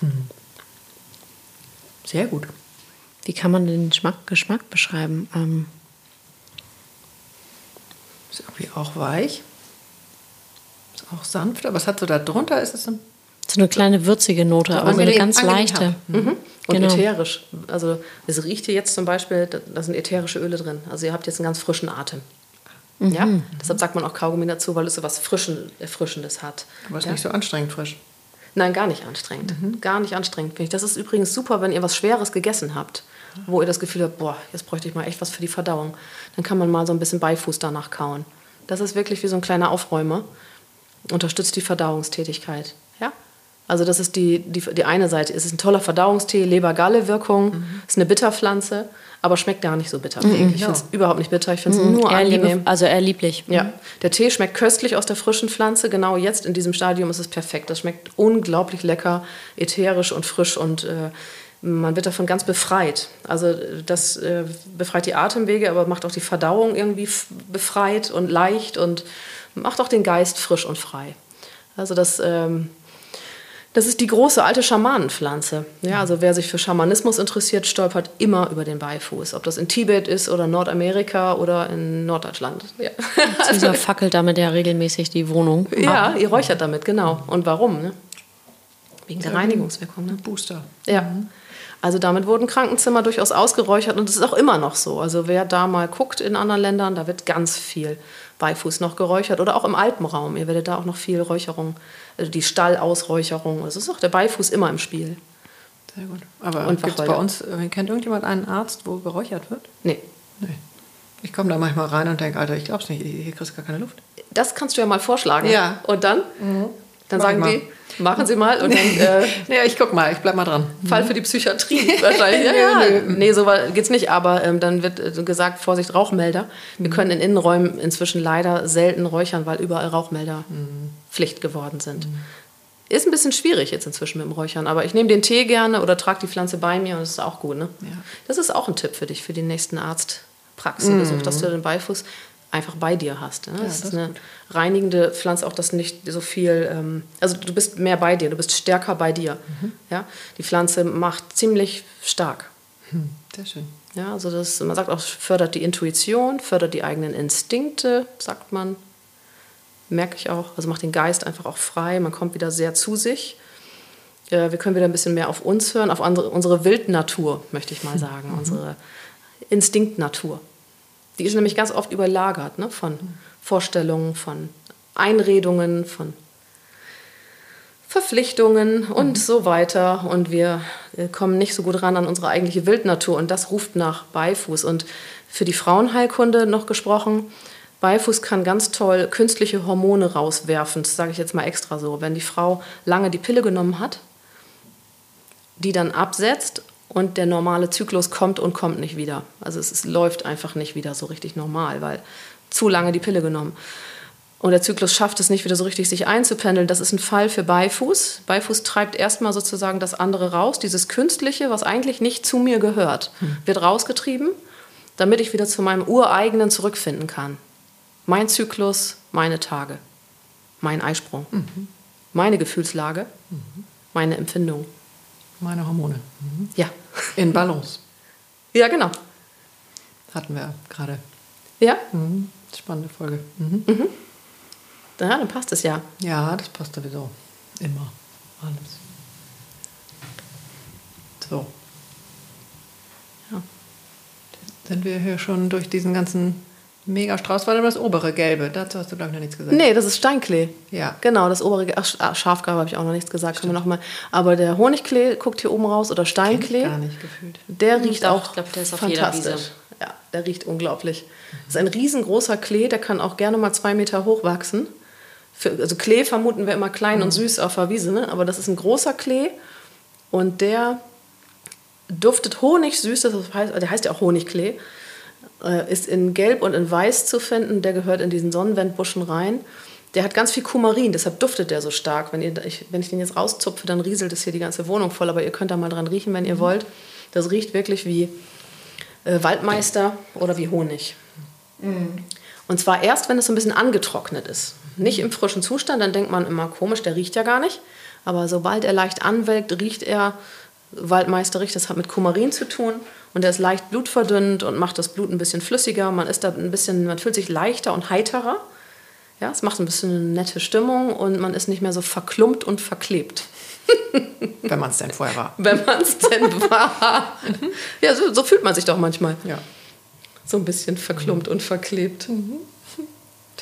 Hm. Sehr gut. Wie kann man den Geschmack, Geschmack beschreiben? Ähm ist irgendwie auch weich. Ist auch sanft, aber es hat so da drunter ist es ein so eine kleine würzige Note, so also eine ganz leichte. Mhm. Und genau. ätherisch. Also es riecht hier jetzt zum Beispiel, da sind ätherische Öle drin. Also ihr habt jetzt einen ganz frischen Atem. Mhm. Ja? Deshalb sagt man auch Kaugummi dazu, weil es so was Frischen, Erfrischendes hat. Aber es ist ja? nicht so anstrengend frisch. Nein, gar nicht anstrengend. Mhm. Gar nicht anstrengend, finde ich. Das ist übrigens super, wenn ihr was Schweres gegessen habt, wo ihr das Gefühl habt, boah, jetzt bräuchte ich mal echt was für die Verdauung. Dann kann man mal so ein bisschen Beifuß danach kauen. Das ist wirklich wie so ein kleiner Aufräumer. Unterstützt die Verdauungstätigkeit. Also das ist die, die, die eine Seite. Es ist ein toller Verdauungstee, Leber-Galle-Wirkung, mhm. ist eine Bitterpflanze, aber schmeckt gar nicht so bitter. Mhm, ich finde es überhaupt nicht bitter, ich finde es mhm, nur angenehm. also eher lieblich. Ja, mhm. der Tee schmeckt köstlich aus der frischen Pflanze. Genau jetzt in diesem Stadium ist es perfekt. Das schmeckt unglaublich lecker, ätherisch und frisch und äh, man wird davon ganz befreit. Also das äh, befreit die Atemwege, aber macht auch die Verdauung irgendwie befreit und leicht und macht auch den Geist frisch und frei. Also das ähm, das ist die große alte Schamanenpflanze. Ja, also wer sich für Schamanismus interessiert, stolpert immer über den Beifuß. Ob das in Tibet ist oder Nordamerika oder in Norddeutschland. Ja. Dieser fackelt damit ja regelmäßig die Wohnung. Ja, ihr räuchert damit, genau. Und warum? Ne? Wegen der Reinigungswirkung. Ne? Booster. Ja. Mhm. Also damit wurden Krankenzimmer durchaus ausgeräuchert und es ist auch immer noch so. Also wer da mal guckt in anderen Ländern, da wird ganz viel Beifuß noch geräuchert oder auch im Alpenraum. Ihr werdet da auch noch viel Räucherung, also die Stallausräucherung. Also ist auch der Beifuß immer im Spiel. Sehr gut. Aber und gibt's bei uns, äh, kennt irgendjemand einen Arzt, wo geräuchert wird? Nee. Nee. Ich komme da manchmal rein und denke, Alter, ich glaub's nicht, hier kriegst du gar keine Luft. Das kannst du ja mal vorschlagen. Ja. Und dann? Mhm. Dann sagen die, machen Sie mal und dann. Äh, ja, ich guck mal, ich bleib mal dran. Fall für die Psychiatrie wahrscheinlich. ja, ja. Nee, so geht's nicht, aber ähm, dann wird äh, gesagt, Vorsicht, Rauchmelder. Wir mhm. können in Innenräumen inzwischen leider selten räuchern, weil überall Rauchmelder mhm. Pflicht geworden sind. Mhm. Ist ein bisschen schwierig jetzt inzwischen mit dem Räuchern, aber ich nehme den Tee gerne oder trage die Pflanze bei mir und das ist auch gut. Ne? Ja. Das ist auch ein Tipp für dich, für den nächsten Arztpraxenbesuch, mhm. dass du den Beifuß einfach bei dir hast. Ne? Ja, das, das ist eine gut. reinigende Pflanze, auch das nicht so viel, ähm, also du bist mehr bei dir, du bist stärker bei dir. Mhm. Ja? Die Pflanze macht ziemlich stark. Hm, sehr schön. Ja, also das, man sagt auch, fördert die Intuition, fördert die eigenen Instinkte, sagt man. Merke ich auch. Also macht den Geist einfach auch frei. Man kommt wieder sehr zu sich. Äh, wir können wieder ein bisschen mehr auf uns hören, auf unsere, unsere Wildnatur, möchte ich mal sagen. Mhm. Unsere Instinktnatur. Die ist nämlich ganz oft überlagert ne, von Vorstellungen, von Einredungen, von Verpflichtungen und mhm. so weiter. Und wir äh, kommen nicht so gut ran an unsere eigentliche Wildnatur. Und das ruft nach Beifuß. Und für die Frauenheilkunde noch gesprochen, Beifuß kann ganz toll künstliche Hormone rauswerfen. Das sage ich jetzt mal extra so. Wenn die Frau lange die Pille genommen hat, die dann absetzt und der normale Zyklus kommt und kommt nicht wieder. Also es, es, läuft einfach nicht wieder so richtig normal, weil zu lange die Pille genommen. Und der Zyklus schafft es nicht wieder so richtig, sich einzupendeln. Das ist ein Fall für Beifuß. Beifuß treibt erstmal sozusagen das andere raus, dieses Künstliche, was eigentlich nicht zu mir gehört, hm. wird rausgetrieben, damit ich wieder zu meinem ureigenen zurückfinden kann. Mein Zyklus, meine Tage, mein Eisprung, mhm. meine Gefühlslage, mhm. meine Empfindung. Meine Hormone. Mhm. Ja. In Balance. ja, genau. Hatten wir gerade. Ja. Mhm. Spannende Folge. Mhm. Mhm. Ja, dann passt es ja. Ja, das passt sowieso. Immer. Alles. So. Ja. Sind wir hier schon durch diesen ganzen Megastrauß war dann das obere Gelbe. Dazu hast du, glaube ich, noch nichts gesagt. Nee, das ist Steinklee. Ja. Genau, das obere. Ge- Ach, ah, Schafgarbe habe ich auch noch nichts gesagt. Können wir noch mal. Aber der Honigklee guckt hier oben raus oder Steinklee. Gar nicht gefühlt. Der riecht doch, auch ich glaub, der ist auf jeder fantastisch. Wiese. Ja, der riecht unglaublich. Das ist ein riesengroßer Klee, der kann auch gerne mal zwei Meter hoch wachsen. Für, also Klee vermuten wir immer klein und süß auf der Wiese, ne? aber das ist ein großer Klee und der duftet honigsüß, das heißt, der heißt ja auch Honigklee, äh, ist in Gelb und in Weiß zu finden, der gehört in diesen Sonnenwendbuschen rein. Der hat ganz viel Kumarin, deshalb duftet der so stark. Wenn, ihr, ich, wenn ich den jetzt rauszupfe, dann rieselt es hier die ganze Wohnung voll, aber ihr könnt da mal dran riechen, wenn ihr wollt. Das riecht wirklich wie äh, Waldmeister oder wie Honig. Und zwar erst, wenn es so ein bisschen angetrocknet ist. Nicht im frischen Zustand, dann denkt man immer komisch, der riecht ja gar nicht. Aber sobald er leicht anwelkt, riecht er waldmeisterig. Das hat mit Kumarin zu tun. Und er ist leicht blutverdünnend und macht das Blut ein bisschen flüssiger. Man ist da ein bisschen, man fühlt sich leichter und heiterer. Ja, es macht ein bisschen eine nette Stimmung und man ist nicht mehr so verklumpt und verklebt. Wenn man es denn vorher war. Wenn man es denn war. Ja, so, so fühlt man sich doch manchmal. Ja. So ein bisschen verklumpt und verklebt.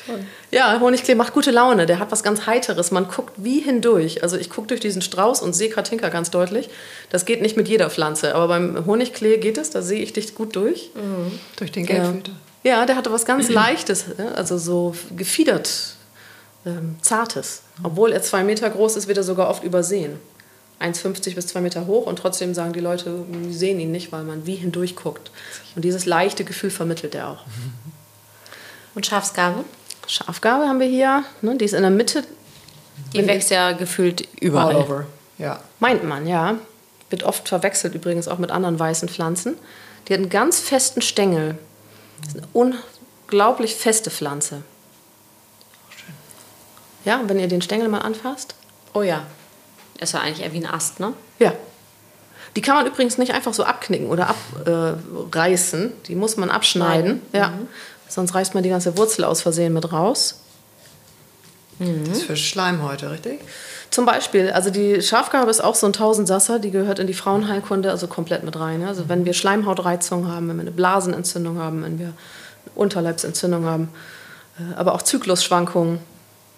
Toll. Ja, Honigklee macht gute Laune. Der hat was ganz Heiteres. Man guckt wie hindurch. Also ich gucke durch diesen Strauß und sehe Katinka ganz deutlich. Das geht nicht mit jeder Pflanze. Aber beim Honigklee geht es. Da sehe ich dich gut durch. Durch den Ja. Gelbfilter. ja, der hatte was ganz Leichtes. ne? Also so gefiedert, ähm, Zartes. Obwohl er zwei Meter groß ist, wird er sogar oft übersehen. 1,50 bis zwei Meter hoch und trotzdem sagen die Leute, sie sehen ihn nicht, weil man wie hindurch guckt. Und dieses leichte Gefühl vermittelt er auch. Und Schafsgabe? Schafgarbe haben wir hier, ne, die ist in der Mitte, Die wächst ja gefühlt überall. All over. Ja. meint man, ja. Wird oft verwechselt übrigens auch mit anderen weißen Pflanzen. Die hat einen ganz festen Stängel. Das ist eine unglaublich feste Pflanze. Ja, und wenn ihr den Stängel mal anfasst. Oh ja. Ist ja eigentlich eher wie ein Ast, ne? Ja. Die kann man übrigens nicht einfach so abknicken oder abreißen. die muss man abschneiden. Ja. Sonst reißt man die ganze Wurzel aus Versehen mit raus. Das ist für Schleimhäute, richtig? Zum Beispiel, also die Schafgarbe ist auch so ein Tausendsasser, die gehört in die Frauenheilkunde also komplett mit rein. Also wenn wir Schleimhautreizung haben, wenn wir eine Blasenentzündung haben, wenn wir eine Unterleibsentzündung haben, äh, aber auch Zyklusschwankungen,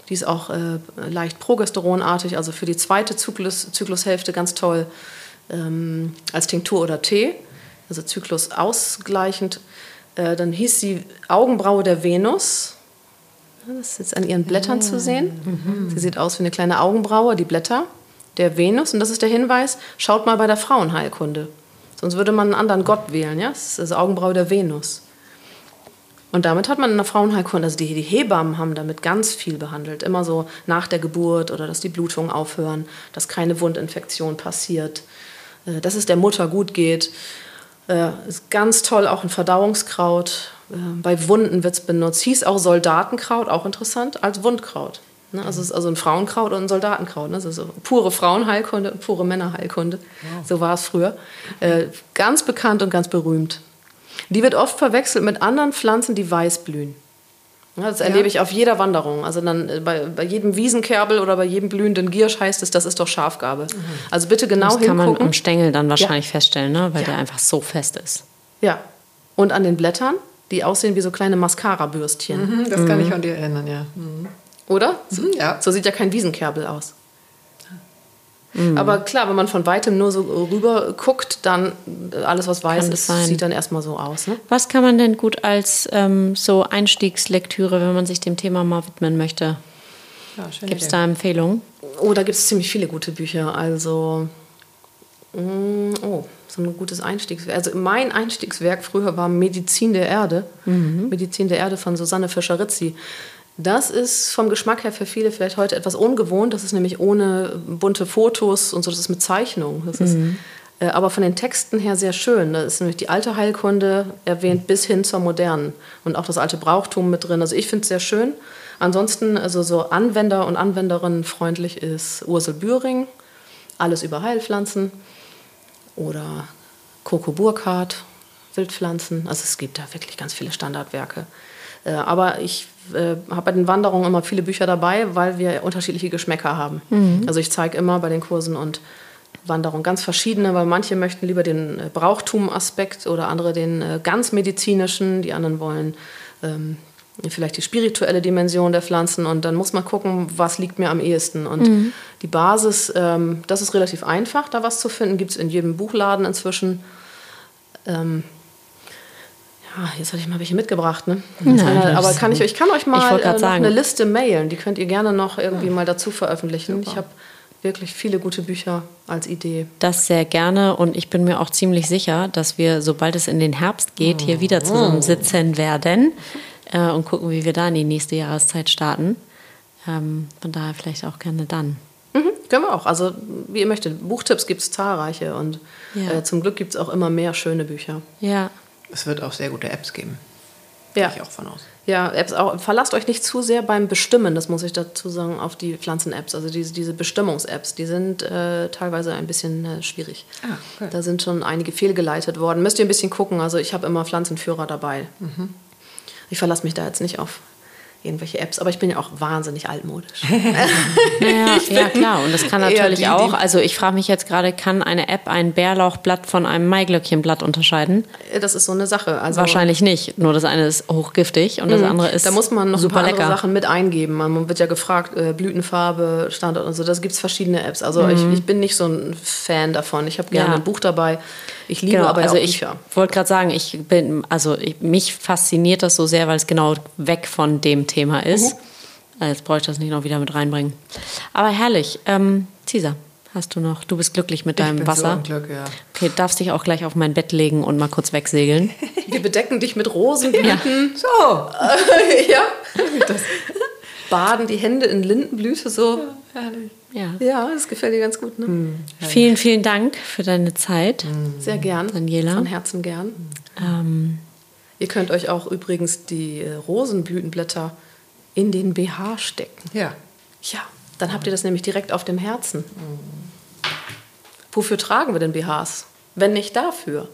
die ist auch äh, leicht progesteronartig, also für die zweite Zyklus, Zyklushälfte ganz toll ähm, als Tinktur oder Tee, also Zyklus ausgleichend. Äh, dann hieß sie Augenbraue der Venus. Das ist jetzt an ihren Blättern zu sehen. Sie sieht aus wie eine kleine Augenbraue, die Blätter der Venus. Und das ist der Hinweis, schaut mal bei der Frauenheilkunde. Sonst würde man einen anderen Gott wählen. Ja? Das ist das Augenbraue der Venus. Und damit hat man in der Frauenheilkunde, also die, die Hebammen haben damit ganz viel behandelt. Immer so nach der Geburt oder dass die Blutungen aufhören, dass keine Wundinfektion passiert, äh, dass es der Mutter gut geht. Äh, Ist ganz toll, auch ein Verdauungskraut. Äh, Bei Wunden wird es benutzt. Hieß auch Soldatenkraut, auch interessant, als Wundkraut. Ne? Also es ist also ein Frauenkraut und ein Soldatenkraut. Ne? Das ist so pure Frauenheilkunde und pure Männerheilkunde. So war es früher. Äh, ganz bekannt und ganz berühmt. Die wird oft verwechselt mit anderen Pflanzen, die weiß blühen. Ja, das erlebe ich auf jeder Wanderung. Also dann äh, bei, bei jedem Wiesenkerbel oder bei jedem blühenden Giersch heißt es, das ist doch Schafgarbe. Also bitte genau Das kann man hingucken. am Stängel dann wahrscheinlich feststellen, ne? weil Ja. der einfach so fest ist. Ja. Und an den Blättern, die aussehen wie so kleine Mascara-Bürstchen. Mhm, Das kann ich von dir erinnern, ja. Mhm. Oder? So, ja. so sieht ja kein Wiesenkerbel aus. Aber klar, wenn man von weitem nur so rüber guckt, dann alles, was weiß ist, sein. sieht dann erstmal so aus. Ne? Was kann man denn gut als ähm, so Einstiegslektüre, wenn man sich dem Thema mal widmen möchte? ja Gibt es da Empfehlungen? Oh, da gibt es ziemlich viele gute Bücher. Also, mm, oh, so ein gutes Einstiegswerk. Also mein Einstiegswerk früher war Medizin der Erde. Medizin der Erde von Susanne Fischer-Rizzi. Das ist vom Geschmack her für viele vielleicht heute etwas ungewohnt. Das ist nämlich ohne bunte Fotos und so, das ist mit Zeichnung. Das ist, äh, aber von den Texten her sehr schön. Da ist nämlich die alte Heilkunde erwähnt bis hin zur modernen und auch das alte Brauchtum mit drin. Also ich finde es sehr schön. Ansonsten, also so Anwender und Anwenderinnen freundlich ist Ursel Bühring, alles über Heilpflanzen oder Coco Burkhardt, Wildpflanzen. Also es gibt da wirklich ganz viele Standardwerke. Äh, aber ich äh, habe bei den Wanderungen immer viele Bücher dabei, weil wir unterschiedliche Geschmäcker haben. Also ich zeige immer bei den Kursen und Wanderungen ganz verschiedene, weil manche möchten lieber den äh, Brauchtum-Aspekt oder andere den äh, ganz medizinischen, die anderen wollen ähm, vielleicht die spirituelle Dimension der Pflanzen und dann muss man gucken, was liegt mir am ehesten. Und mhm. die Basis, ähm, das ist relativ einfach, da was zu finden, gibt es in jedem Buchladen inzwischen. Ähm, ja, jetzt hatte ich mal welche mitgebracht, ne? Ja, aber kann ich, ich kann euch mal äh, eine Liste mailen, die könnt ihr gerne noch irgendwie ja. mal dazu veröffentlichen. Super. Ich habe wirklich viele gute Bücher als Idee. Das sehr gerne und ich bin mir auch ziemlich sicher, dass wir, sobald es in den Herbst geht, hier wieder zusammensitzen werden äh, und gucken, wie wir da in die nächste Jahreszeit starten. Ähm, von daher vielleicht auch gerne dann. Mhm, können wir auch. Also wie ihr möchtet. Buchtipps gibt es zahlreiche und ja. äh, zum Glück gibt es auch immer mehr schöne Bücher. Ja. Es wird auch sehr gute Apps geben. Ja. Gehe ich auch von aus. Ja, Apps auch. Verlasst euch nicht zu sehr beim Bestimmen, das muss ich dazu sagen, auf die Pflanzen-Apps. Also diese, diese Bestimmungs-Apps, die sind äh, teilweise ein bisschen äh, schwierig. Ah, okay. Da sind schon einige fehlgeleitet worden. Müsst ihr ein bisschen gucken. Also ich habe immer Pflanzenführer dabei. Mhm. Ich verlasse mich da jetzt nicht auf irgendwelche Apps, aber ich bin ja auch wahnsinnig altmodisch. naja, ja, klar, und das kann natürlich die, auch. Also ich frage mich jetzt gerade, kann eine App ein Bärlauchblatt von einem Maiglöckchenblatt unterscheiden? Das ist so eine Sache. Also Wahrscheinlich nicht. Nur das eine ist hochgiftig und das mhm. andere ist Da muss man noch super ein paar lecker. Sachen mit eingeben. Man wird ja gefragt, äh, Blütenfarbe, Standort und so. Das gibt es verschiedene Apps. Also mhm. ich, ich, bin nicht so ein Fan davon. Ich habe gerne ja. ein Buch dabei. Ich liebe genau, aber also auch ich wollte gerade sagen, ich bin, also ich, mich fasziniert das so sehr, weil es genau weg von dem Thema ist. Mhm. Jetzt brauche ich das nicht noch wieder mit reinbringen. Aber herrlich. Ähm, Caesar, hast du noch? Du bist glücklich mit deinem ich bin Wasser. So Glück, ja. Okay, darfst dich auch gleich auf mein Bett legen und mal kurz wegsegeln. Wir bedecken dich mit Rosenblüten. Ja. So. ja. Baden die Hände in Lindenblüte so. Ja, herrlich. Ja. ja, das gefällt dir ganz gut. Ne? Mhm. Vielen, vielen Dank für deine Zeit. Mhm. Sehr gern. Daniela. Von Herzen gern. Ähm. Ihr könnt euch auch übrigens die äh, Rosenblütenblätter in den BH stecken. Ja. Ja, dann habt ihr das nämlich direkt auf dem Herzen. Mhm. Wofür tragen wir denn BHs? Wenn nicht dafür.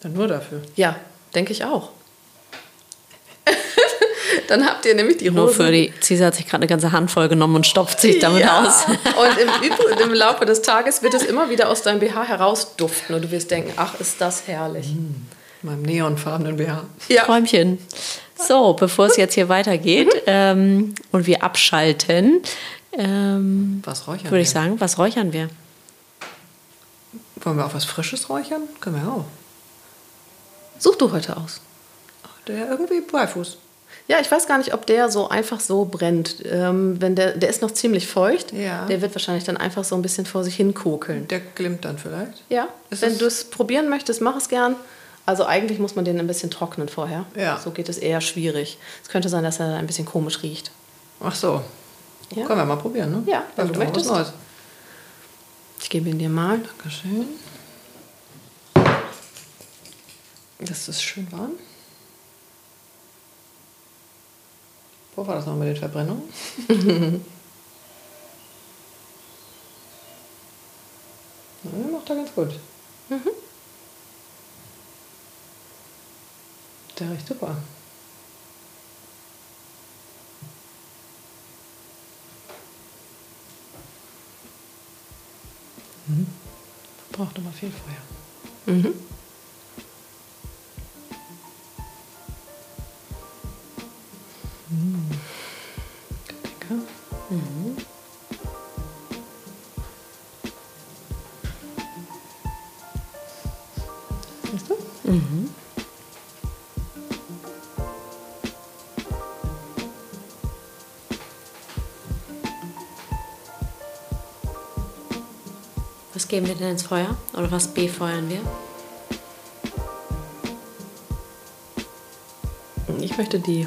Dann nur dafür. Ja, denke ich auch. Dann habt ihr nämlich die Rosen. Nur für die, Cesar hat sich gerade eine ganze Handvoll genommen und stopft sich damit ja. aus. Und im, im, Laufe des Tages wird es immer wieder aus deinem BH herausduften und du wirst denken, ach, ist das herrlich. Mhm. Meinem neonfarbenen BH. Ja. Träumchen. So, bevor es jetzt hier weitergeht mhm. ähm, und wir abschalten, ähm, was räuchern würde ich sagen, was räuchern wir? Wollen wir auch was Frisches räuchern? Können wir auch. Such du heute aus. Der irgendwie Beifuß. Ja, ich weiß gar nicht, ob der so einfach so brennt. Ähm, wenn der, der ist noch ziemlich feucht. Ja. Der wird wahrscheinlich dann einfach so ein bisschen vor sich hin kokeln. Der glimmt dann vielleicht? Ja. Ist wenn du es probieren möchtest, mach es gern. Also eigentlich muss man den ein bisschen trocknen vorher. Ja. So geht es eher schwierig. Es könnte sein, dass er ein bisschen komisch riecht. Ach so. Ja. Können wir mal probieren, ne? Ja, wenn du möchtest. Ich gebe ihn dir mal. Dankeschön. Das ist schön warm. Wo war das noch mit den Verbrennungen? ja, macht er ganz gut. Mhm. Der riecht super. Mhm. Braucht aber viel Feuer. Mhm. Geben wir denn ins Feuer? Oder was befeuern wir? Ich möchte die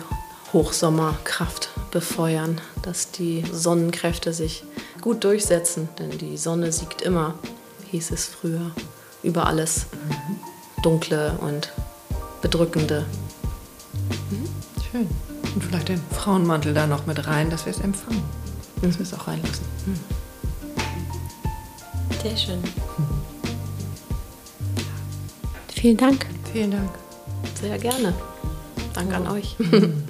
Hochsommerkraft befeuern, dass die Sonnenkräfte sich gut durchsetzen, denn die Sonne siegt immer, hieß es früher, über alles Dunkle und Bedrückende. Mhm. Schön. Und vielleicht den Frauenmantel da noch mit rein, dass wir es empfangen. Dass wir es auch reinlassen. Mhm. Sehr schön. Vielen Dank. Vielen Dank. Sehr gerne. Danke an euch.